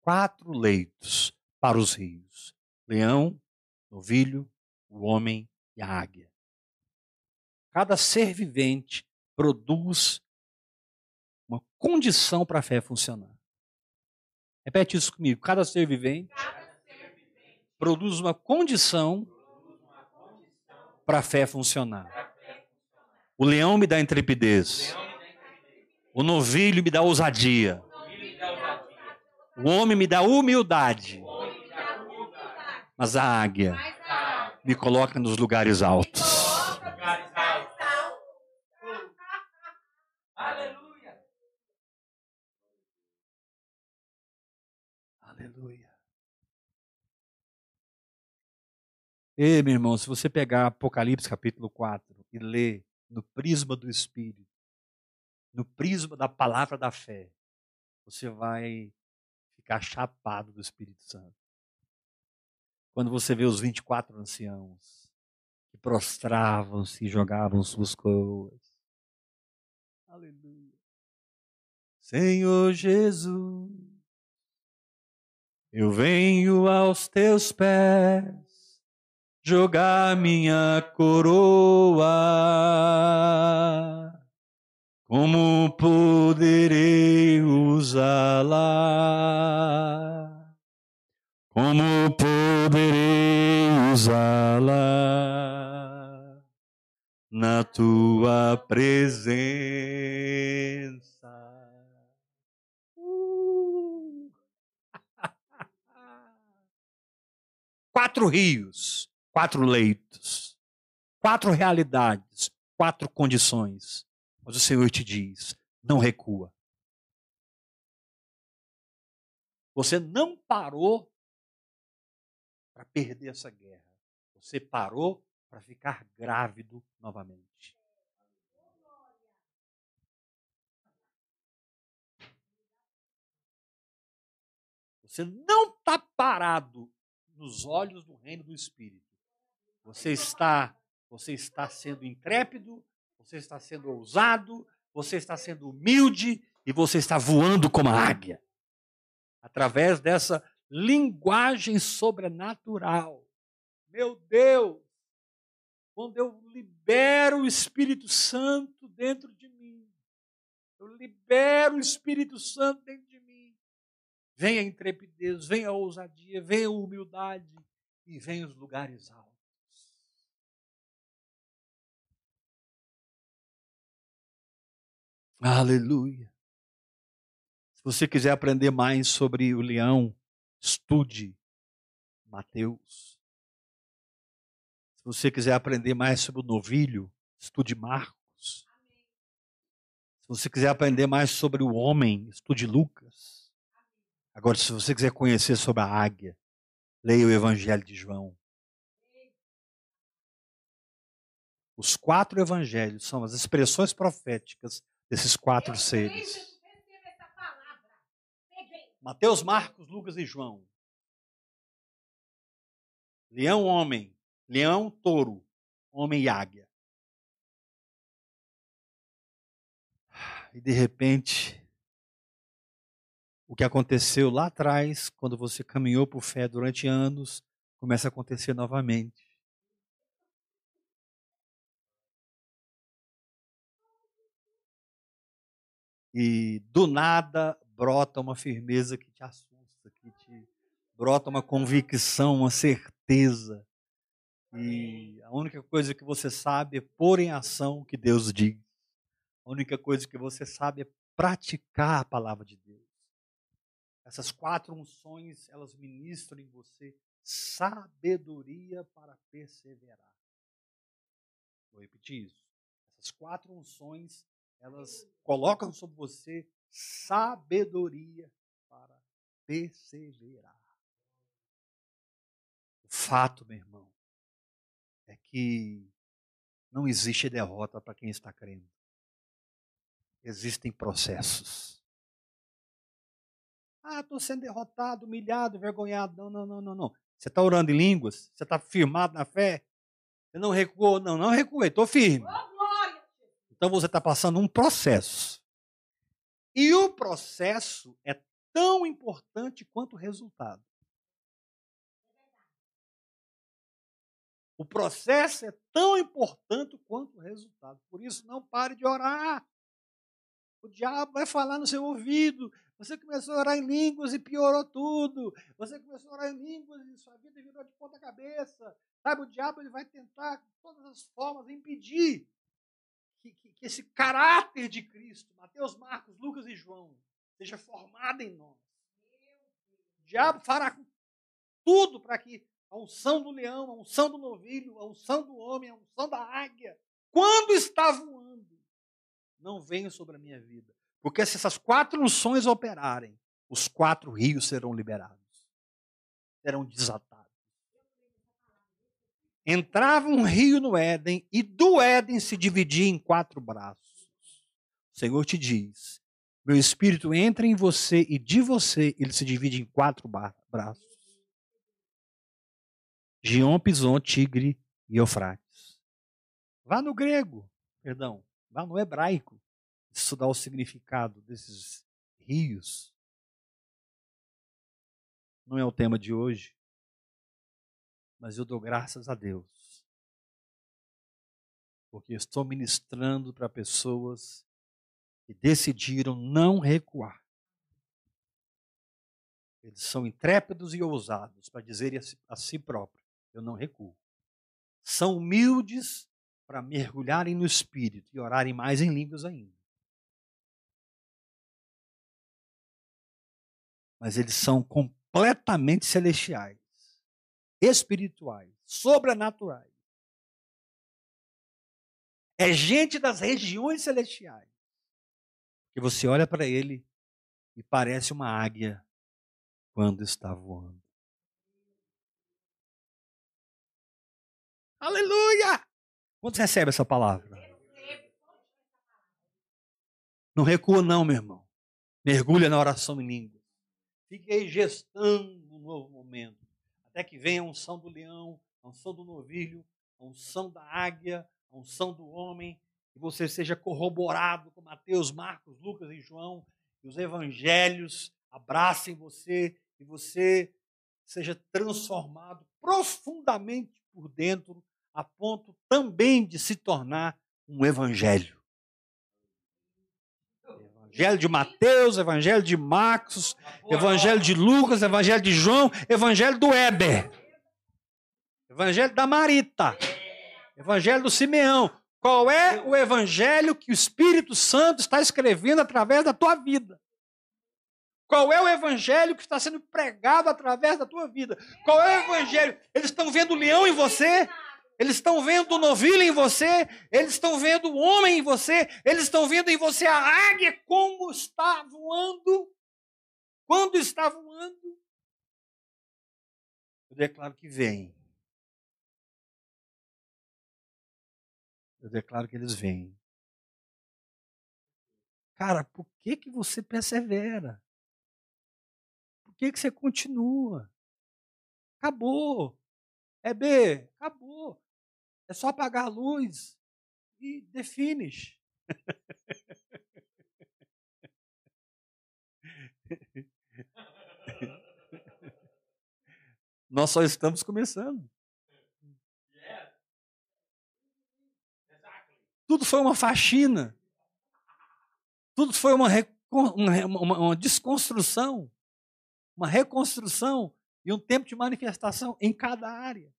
quatro leitos para os rios: leão, novilho, o homem e a águia. Cada ser vivente produz condição para a fé funcionar. Repete isso comigo. Cada ser vivente produz uma condição para a fé funcionar. O leão me dá intrepidez. O novilho me dá ousadia. O homem me dá humildade. Mas a águia me coloca nos lugares altos. Aleluia. Ei, meu irmão, se você pegar Apocalipse capítulo 4 e ler no prisma do Espírito, no prisma da palavra da fé, você vai ficar chapado do Espírito Santo. Quando você vê os 24 anciãos que prostravam-se e jogavam suas coroas. Aleluia. Senhor Jesus, eu venho aos teus pés jogar minha coroa. Como poderei usá-la? Como poderei usá-la na tua presença? Uh! Quatro rios quatro leitos, quatro realidades, quatro condições. Mas o Senhor te diz: não recua. Você não parou para perder essa guerra. Você parou para ficar grávido novamente. Você não está parado nos olhos do reino do Espírito. Você está, você está sendo intrépido, você está sendo ousado, você está sendo humilde e você está voando como a águia. Através dessa linguagem sobrenatural. Meu Deus, quando eu libero o Espírito Santo dentro de mim, eu libero o Espírito Santo dentro de mim, vem a intrepidez, vem a ousadia, vem a humildade e vem os lugares altos. Aleluia. Se você quiser aprender mais sobre o leão, estude Mateus. Se você quiser aprender mais sobre o novilho, estude Marcos. Se você quiser aprender mais sobre o homem, estude Lucas. Agora, se você quiser conhecer sobre a águia, leia o Evangelho de João. Os quatro evangelhos são as expressões proféticas desses quatro seres. Mateus, Marcos, Lucas e João. Leão, homem. Leão, touro. Homem e águia. E de repente, o que aconteceu lá atrás, quando você caminhou por fé durante anos, começa a acontecer novamente. E do nada brota uma firmeza que te assusta, que te brota uma convicção, uma certeza. E a única coisa que você sabe é pôr em ação o que Deus diz. A única coisa que você sabe é praticar a palavra de Deus. Essas quatro unções, elas ministram em você sabedoria para perseverar. Vou repetir isso. Essas quatro unções elas colocam sobre você sabedoria para perseverar. O fato, meu irmão, é que não existe derrota para quem está crendo. Existem processos. Ah, estou sendo derrotado, humilhado, envergonhado. Não, não, não, não, não. Você está orando em línguas? Você está firmado na fé? Você não recuou? Não, não recuei, estou firme. Então você está passando um processo. E o processo é tão importante quanto o resultado. O processo é tão importante quanto o resultado. Por isso, não pare de orar. O diabo vai falar no seu ouvido. Você começou a orar em línguas e piorou tudo. Você começou a orar em línguas e sua vida virou de ponta cabeça. Sabe, o diabo ele vai tentar, de todas as formas, impedir que, que, que esse caráter de Cristo, Mateus, Marcos, Lucas e João, seja formado em nós. O diabo fará tudo para que a unção do leão, a unção do novilho, a unção do homem, a unção da águia, quando está voando, não venha sobre a minha vida. Porque se essas quatro unções operarem, os quatro rios serão liberados, serão desatados. Entrava um rio no Éden e do Éden se dividia em quatro braços. O Senhor te diz: meu espírito entra em você e de você ele se divide em quatro braços. Gion, Pison, Tigre e Eufrates. Vá no grego, perdão, vá no hebraico, estudar o significado desses rios. Não é o tema de hoje, mas eu dou graças a Deus, porque estou ministrando para pessoas que decidiram não recuar. Eles são intrépidos e ousados para dizer a si, a si próprio: Eu não recuo. São humildes para mergulharem no espírito e orarem mais em línguas ainda. Mas eles são completamente celestiais, espirituais, sobrenaturais. É gente das regiões celestiais que você olha para ele e parece uma águia quando está voando. Aleluia! Quando você recebe essa palavra? Não recua, não, meu irmão. Mergulha na oração em língua. Fique aí gestando um novo momento. Até que venha a unção do leão, a unção do novilho, a unção da águia, a unção do homem, que você seja corroborado com Mateus, Marcos, Lucas e João, e os evangelhos abracem você e você seja transformado profundamente por dentro, a ponto também de se tornar um evangelho. Evangelho de Mateus, Evangelho de Marcos, Evangelho de Lucas, Evangelho de João, Evangelho do Éber, Evangelho da Marita, Evangelho do Simeão. Qual é o evangelho que o Espírito Santo está escrevendo através da tua vida? Qual é o evangelho que está sendo pregado através da tua vida? Qual é o evangelho? Eles estão vendo o leão em você? Eles estão vendo o novilho em você? Eles estão vendo o homem em você? Eles estão vendo em você a águia como está voando? Quando está voando? Eu declaro que vem. Eu declaro que eles vêm. Cara, por que, que você persevera? Por que, que você continua? Acabou. É B, acabou. É só apagar a luz e define. Nós só estamos começando. Tudo foi uma faxina. Tudo foi uma, uma, uma desconstrução, uma reconstrução e um tempo de manifestação em cada área.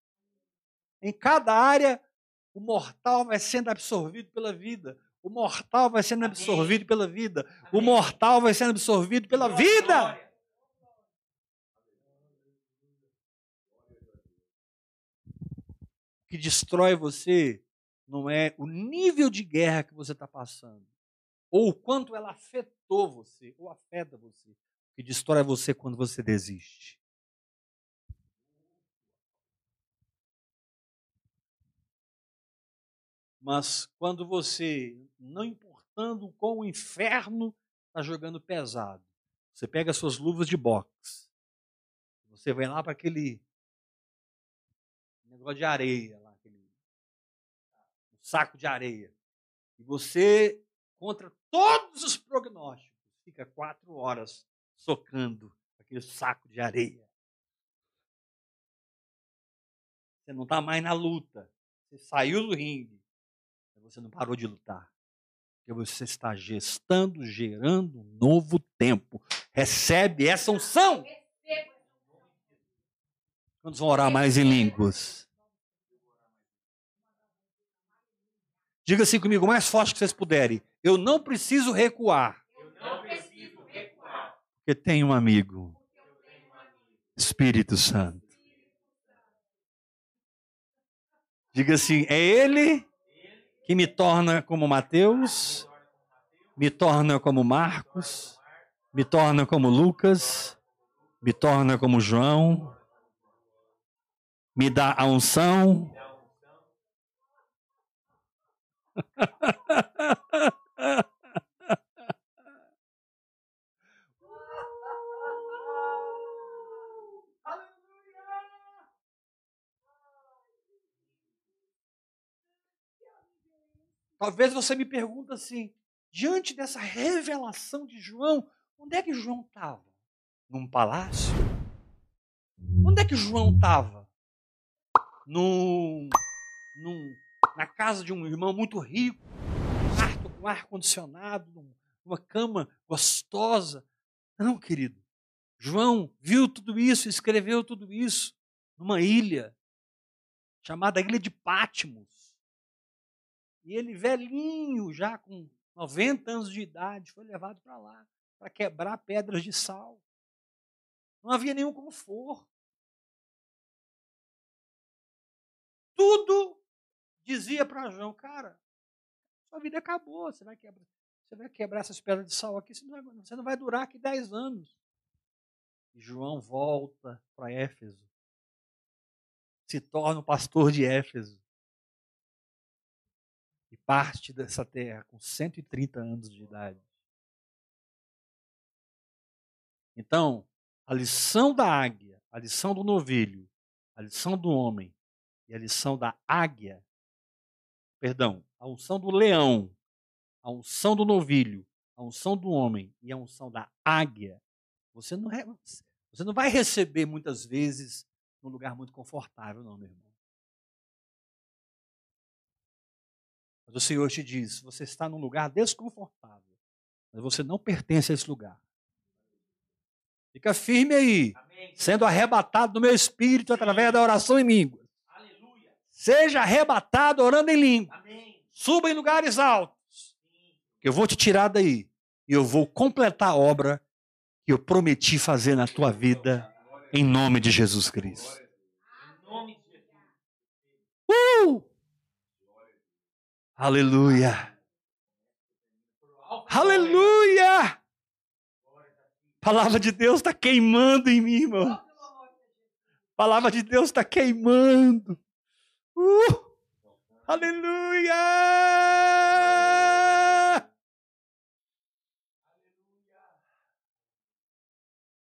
Em cada área, o mortal vai sendo absorvido pela vida. O mortal vai sendo absorvido pela vida. O mortal vai sendo absorvido pela vida. O que destrói você não é o nível de guerra que você está passando, ou o quanto ela afetou você, ou afeta você, que destrói você quando você desiste. Mas quando você, não importando com o inferno está jogando pesado, você pega suas luvas de boxe, você vai lá para aquele negócio de areia lá, saco de areia. E você, contra todos os prognósticos, fica quatro horas socando aquele saco de areia. Você não está mais na luta. Você saiu do ringue. Você não parou de lutar. Porque você está gestando, gerando um novo tempo. Recebe essa unção. Vamos orar mais em línguas? Diga assim comigo, mais forte que vocês puderem. Eu não preciso recuar. Eu não preciso recuar. Porque tenho um amigo. Espírito Santo. Diga assim, é ele que me torna como Mateus, me torna como Marcos, me torna como Lucas, me torna como João, me dá a unção. Talvez você me pergunte assim, diante dessa revelação de João, onde é que João estava? Num palácio? Onde é que João estava? Num, num, na casa de um irmão muito rico, quarto com ar-condicionado, numa cama gostosa. Não, querido. João viu tudo isso, escreveu tudo isso numa ilha chamada Ilha de Pátimos. E ele, velhinho, já com 90 anos de idade, foi levado para lá para quebrar pedras de sal. Não havia nenhum conforto. Tudo dizia para João, cara, sua vida acabou, você vai quebrar, você vai quebrar essas pedras de sal aqui, você não vai, você não vai durar aqui 10 anos. E João volta para Éfeso, se torna o pastor de Éfeso parte dessa terra com 130 anos de idade. Então, a lição da águia, a lição do novilho, a lição do homem e a lição da águia, perdão, a unção do leão, a unção do novilho, a unção do homem e a unção da águia, você não, você não vai receber muitas vezes num lugar muito confortável, não, meu irmão. Mas o Senhor te diz: você está num lugar desconfortável, mas você não pertence a esse lugar. Fica firme aí, Amém. sendo arrebatado do meu espírito através da oração em línguas. Aleluia. Seja arrebatado orando em línguas. Amém. Suba em lugares altos. Que eu vou te tirar daí e eu vou completar a obra que eu prometi fazer na tua vida em nome de Jesus Cristo. Uh! Aleluia. Aleluia. A palavra de Deus está queimando em mim, irmão. A palavra de Deus está queimando. Uh, aleluia.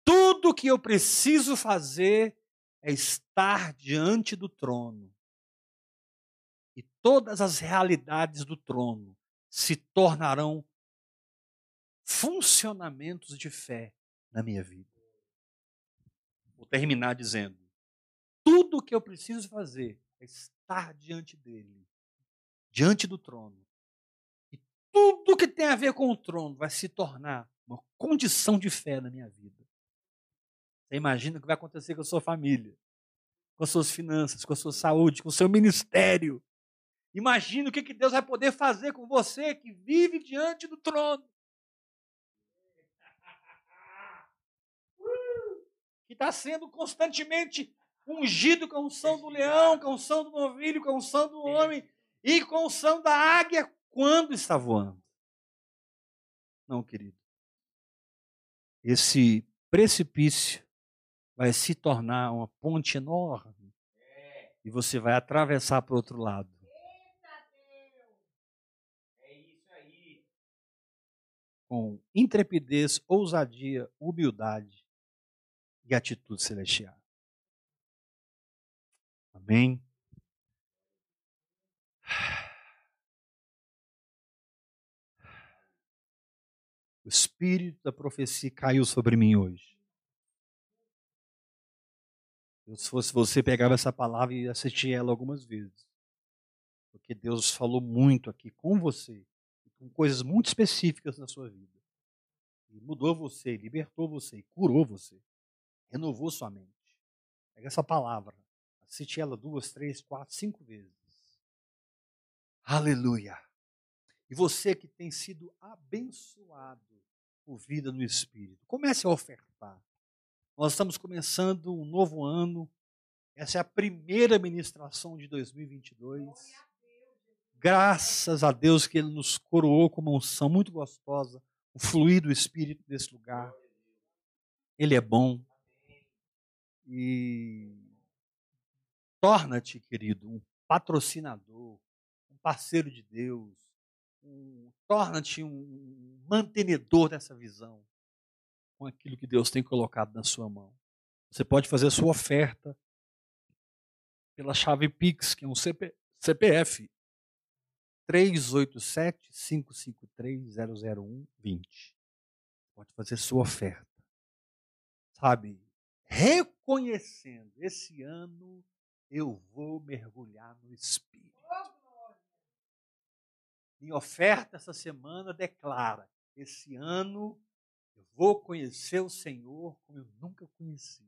Tudo que eu preciso fazer é estar diante do trono todas as realidades do trono se tornarão funcionamentos de fé na minha vida. Vou terminar dizendo: tudo o que eu preciso fazer é estar diante dele, diante do trono. E tudo que tem a ver com o trono vai se tornar uma condição de fé na minha vida. Você imagina o que vai acontecer com a sua família, com as suas finanças, com a sua saúde, com o seu ministério, Imagina o que Deus vai poder fazer com você que vive diante do trono. Que está sendo constantemente ungido com a unção do leão, com a unção do novilho, com a unção do homem e com a unção da águia quando está voando. Não, querido. Esse precipício vai se tornar uma ponte enorme e você vai atravessar para o outro lado. Com intrepidez, ousadia, humildade e atitude celestial. Amém? O espírito da profecia caiu sobre mim hoje. Eu, se fosse você, pegava essa palavra e assistia ela algumas vezes. Porque Deus falou muito aqui com você com coisas muito específicas na sua vida. E mudou você, libertou você, curou você, renovou sua mente. Pega essa palavra, assiste ela duas, três, quatro, cinco vezes. Aleluia! E você que tem sido abençoado por vida no Espírito, comece a ofertar. Nós estamos começando um novo ano. Essa é a primeira ministração de 2022. Graças a Deus que Ele nos coroou com uma unção muito gostosa, o fluir do Espírito desse lugar. Ele é bom. E torna-te, querido, um patrocinador, um parceiro de Deus. Um, Torna-te um mantenedor dessa visão com aquilo que Deus tem colocado na sua mão. Você pode fazer a sua oferta pela chave Pix, que é um CP, CPF 387-553-001-20. Pode fazer sua oferta. Sabe, reconhecendo, esse ano eu vou mergulhar no Espírito. Minha oferta essa semana declara: esse ano eu vou conhecer o Senhor como eu nunca conheci.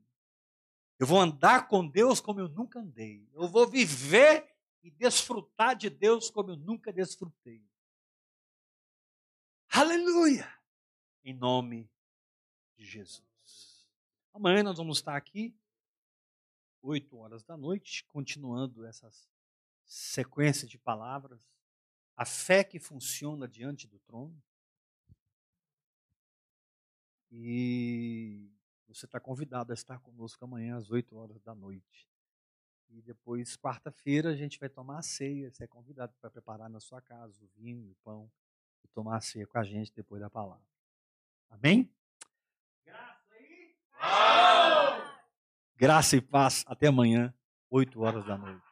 Eu vou andar com Deus como eu nunca andei. Eu vou viver e desfrutar de Deus como eu nunca desfrutei. Aleluia! Em nome de Jesus. Amanhã nós vamos estar aqui, 8 horas da noite, continuando essas sequências de palavras. A fé que funciona diante do trono. E você está convidado a estar conosco amanhã às 8 horas da noite. E depois, quarta-feira, a gente vai tomar a ceia. Você é convidado para preparar na sua casa o vinho, o pão, e tomar a ceia com a gente depois da palavra. Amém? Graça e paz. Graça e paz. Até amanhã, 8 horas da noite.